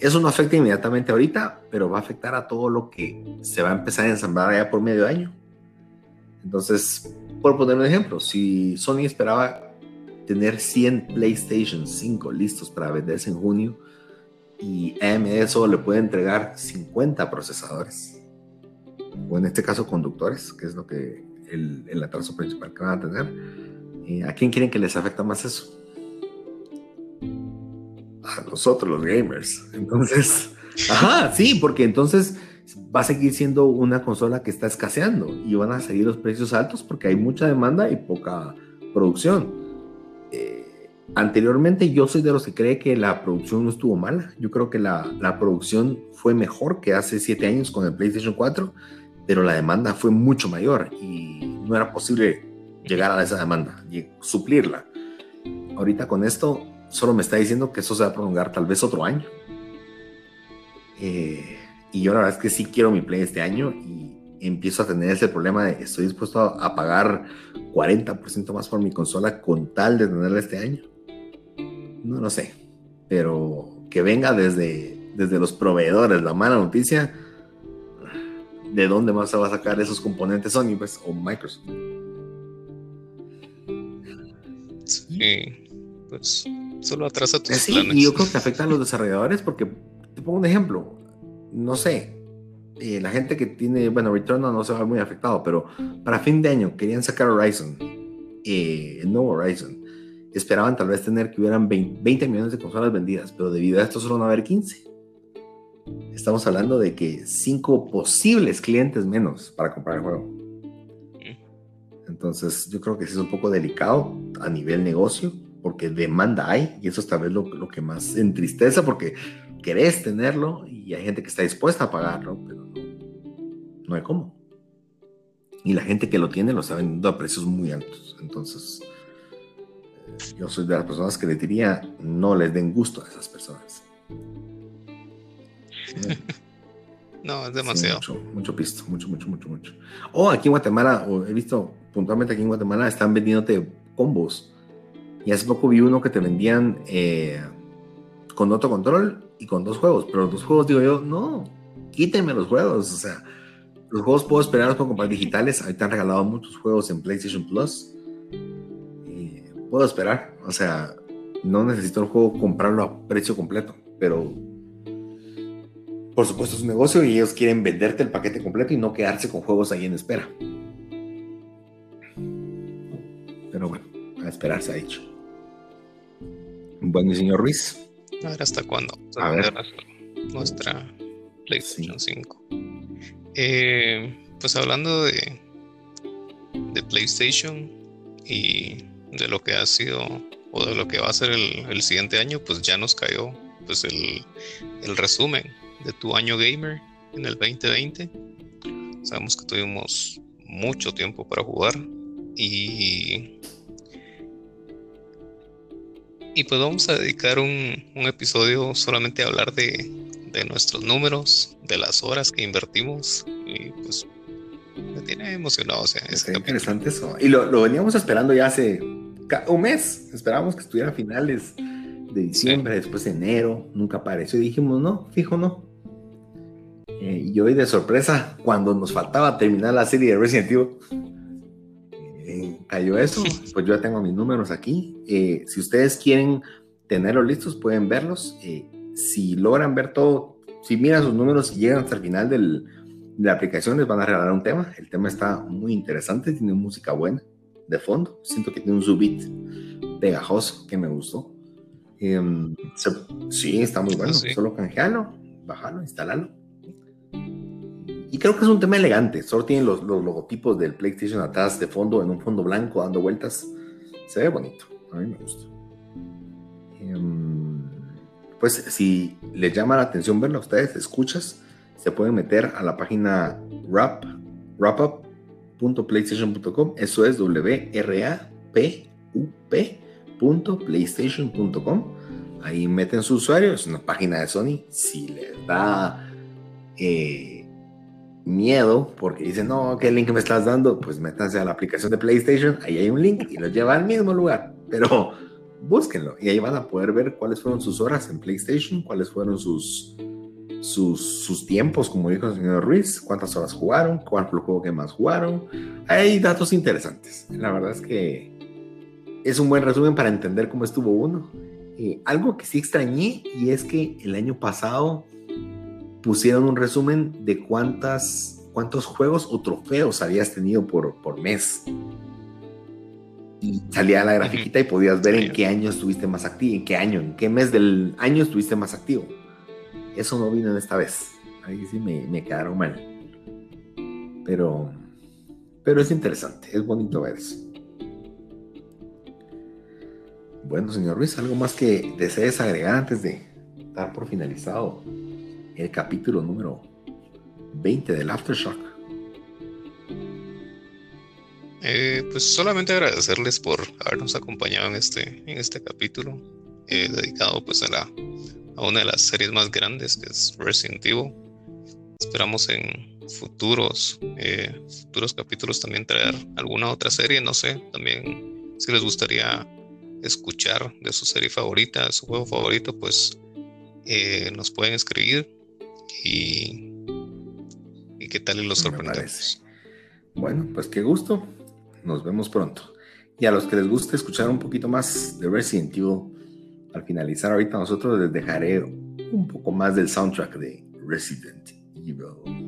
Eso no afecta inmediatamente ahorita, pero va a afectar a todo lo que se va a empezar a ensamblar allá por medio año. Entonces, por poner un ejemplo, si Sony esperaba tener 100 PlayStation 5 listos para venderse en junio y AMD solo le puede entregar 50 procesadores, o en este caso conductores, que es lo que el, el atraso principal que van a tener. Eh, ¿A quién quieren que les afecta más eso? A nosotros, los gamers. Entonces, ajá, sí, porque entonces va a seguir siendo una consola que está escaseando y van a seguir los precios altos porque hay mucha demanda y poca producción. Anteriormente yo soy de los que cree que la producción no estuvo mala. Yo creo que la, la producción fue mejor que hace siete años con el PlayStation 4 pero la demanda fue mucho mayor y no era posible llegar a esa demanda y suplirla. Ahorita con esto solo me está diciendo que eso se va a prolongar tal vez otro año. Eh, y yo la verdad es que sí quiero mi Play este año y empiezo a tener ese problema de estoy dispuesto a, pagar 40% más por mi consola con tal de tenerla este año. No lo sé, pero que venga desde, desde los proveedores la mala noticia de dónde más se va a sacar esos componentes Sony pues, o Microsoft. Sí, pues solo atrasa tus sí, Y yo creo que afecta a los desarrolladores porque, te pongo un ejemplo, no sé, eh, la gente que tiene, bueno, Return no, se va muy afectado, pero para fin de año querían sacar Horizon, eh, el nuevo Horizon. Esperaban tal vez tener que hubieran 20, 20 millones de consolas vendidas, pero debido a esto solo van a haber 15 estamos hablando de que cinco posibles clientes menos para comprar el juego. Entonces, yo creo que sí es un poco delicado a nivel negocio, porque demanda hay, y eso es tal vez lo, lo que más entristece, porque querés tenerlo y hay gente que está dispuesta a pagarlo, pero no, no hay cómo. Y la gente que lo tiene lo está vendiendo a precios muy altos. Entonces, yo soy de las personas que le diría, no les den gusto a esas personas. no, es demasiado. mucho, pisto, mucho, mucho, mucho, mucho. O aquí en Guatemala, o he visto puntualmente aquí en Guatemala, están vendiéndote combos. Y hace poco vi uno que te vendían eh, con otro control y con dos juegos. Pero los dos juegos, digo yo, no, quítenme los juegos. O sea, los juegos puedo esperarlos para comprar digitales. Ahorita han regalado muchos juegos en PlayStation Plus. Puedo esperar. O sea, no necesito el juego comprarlo a precio completo, pero por supuesto es un negocio y ellos quieren venderte el paquete completo y no quedarse con juegos ahí en espera. Pero bueno, a esperar se ha hecho. Bueno, señor Ruiz. A ver hasta cuándo. A, ver. Nuestra PlayStation 5. Eh, pues hablando de, de PlayStation y de lo que ha sido o de lo que va a ser el, siguiente año, pues ya nos cayó pues el, el resumen de tu año gamer en el 2020. Sabemos que tuvimos mucho tiempo para jugar y y pues vamos a dedicar un, un episodio solamente a hablar de, de, nuestros números, de las horas que invertimos. Y pues me tiene emocionado. O sea, es interesante eso. Y lo, lo, veníamos esperando ya hace un mes. Esperábamos que estuviera a finales de diciembre, después de enero. Nunca apareció. Y dijimos, no, fijo, no. Eh, y hoy de sorpresa, cuando nos faltaba terminar la serie de Resident Evil cayó eso, pues yo ya tengo mis números aquí. Eh, si ustedes quieren tenerlos listos, pueden verlos. Eh, si logran ver todo, si miran sus números y llegan hasta el final del, de la aplicación, les van a regalar un tema. El tema está muy interesante, tiene música buena de fondo. Siento que tiene un subbeat pegajoso que me gustó. Em, sí, está muy bueno. Solo canjealo, bájalo, instalalo y creo que es un tema elegante. Solo tiene los, logotipos del PlayStation atrás de fondo, en un fondo blanco, dando vueltas. Se ve bonito. A mí me gusta. Em, pues si les llama la atención verlo a ustedes, escuchas, se pueden meter a la página rap, wrap-up.playstation.com. Eso es w-r-a-p-u-p.playstation.com. Ahí meten su usuario, es una página de Sony. Si les da eh, miedo porque dicen, no, ¿qué link me estás dando? Pues métanse a la aplicación de PlayStation, ahí hay un link y los lleva al mismo lugar, pero búsquenlo y ahí van a poder ver cuáles fueron sus horas en PlayStation, cuáles fueron sus, sus, sus tiempos, como dijo el señor Ruiz, cuántas horas jugaron, cuál fue el juego que más jugaron. Hay datos interesantes. La verdad es que es un buen resumen para entender cómo estuvo uno. Eh, algo que sí extrañé y es que el año pasado pusieron un resumen de cuántas, cuántos juegos o trofeos habías tenido por, por mes. Y salía la grafiquita y podías ver en qué año estuviste más activo, en qué año, en qué mes del año estuviste más activo. Eso no vino en esta vez. Ahí sí me, quedaron mal. Pero, pero es interesante, es bonito ver eso. Bueno, señor Ruiz, ¿algo más que desees agregar antes de dar por finalizado el capítulo número 20 del Aftershock. Eh, pues solamente agradecerles por habernos acompañado en este, en este capítulo eh, dedicado pues a, la, a una de las series más grandes que es Resident Evil. Esperamos en futuros, eh, futuros capítulos también traer alguna otra serie, no sé, también si les gustaría escuchar de su serie favorita, de su juego favorito, pues nos pueden escribir y, y qué tal los sorprendemos. Bueno, pues qué gusto. Nos vemos pronto. Y a los que les guste escuchar un poquito más de Resident Evil, al finalizar ahorita nosotros les dejaré un poco más del soundtrack de Resident Evil.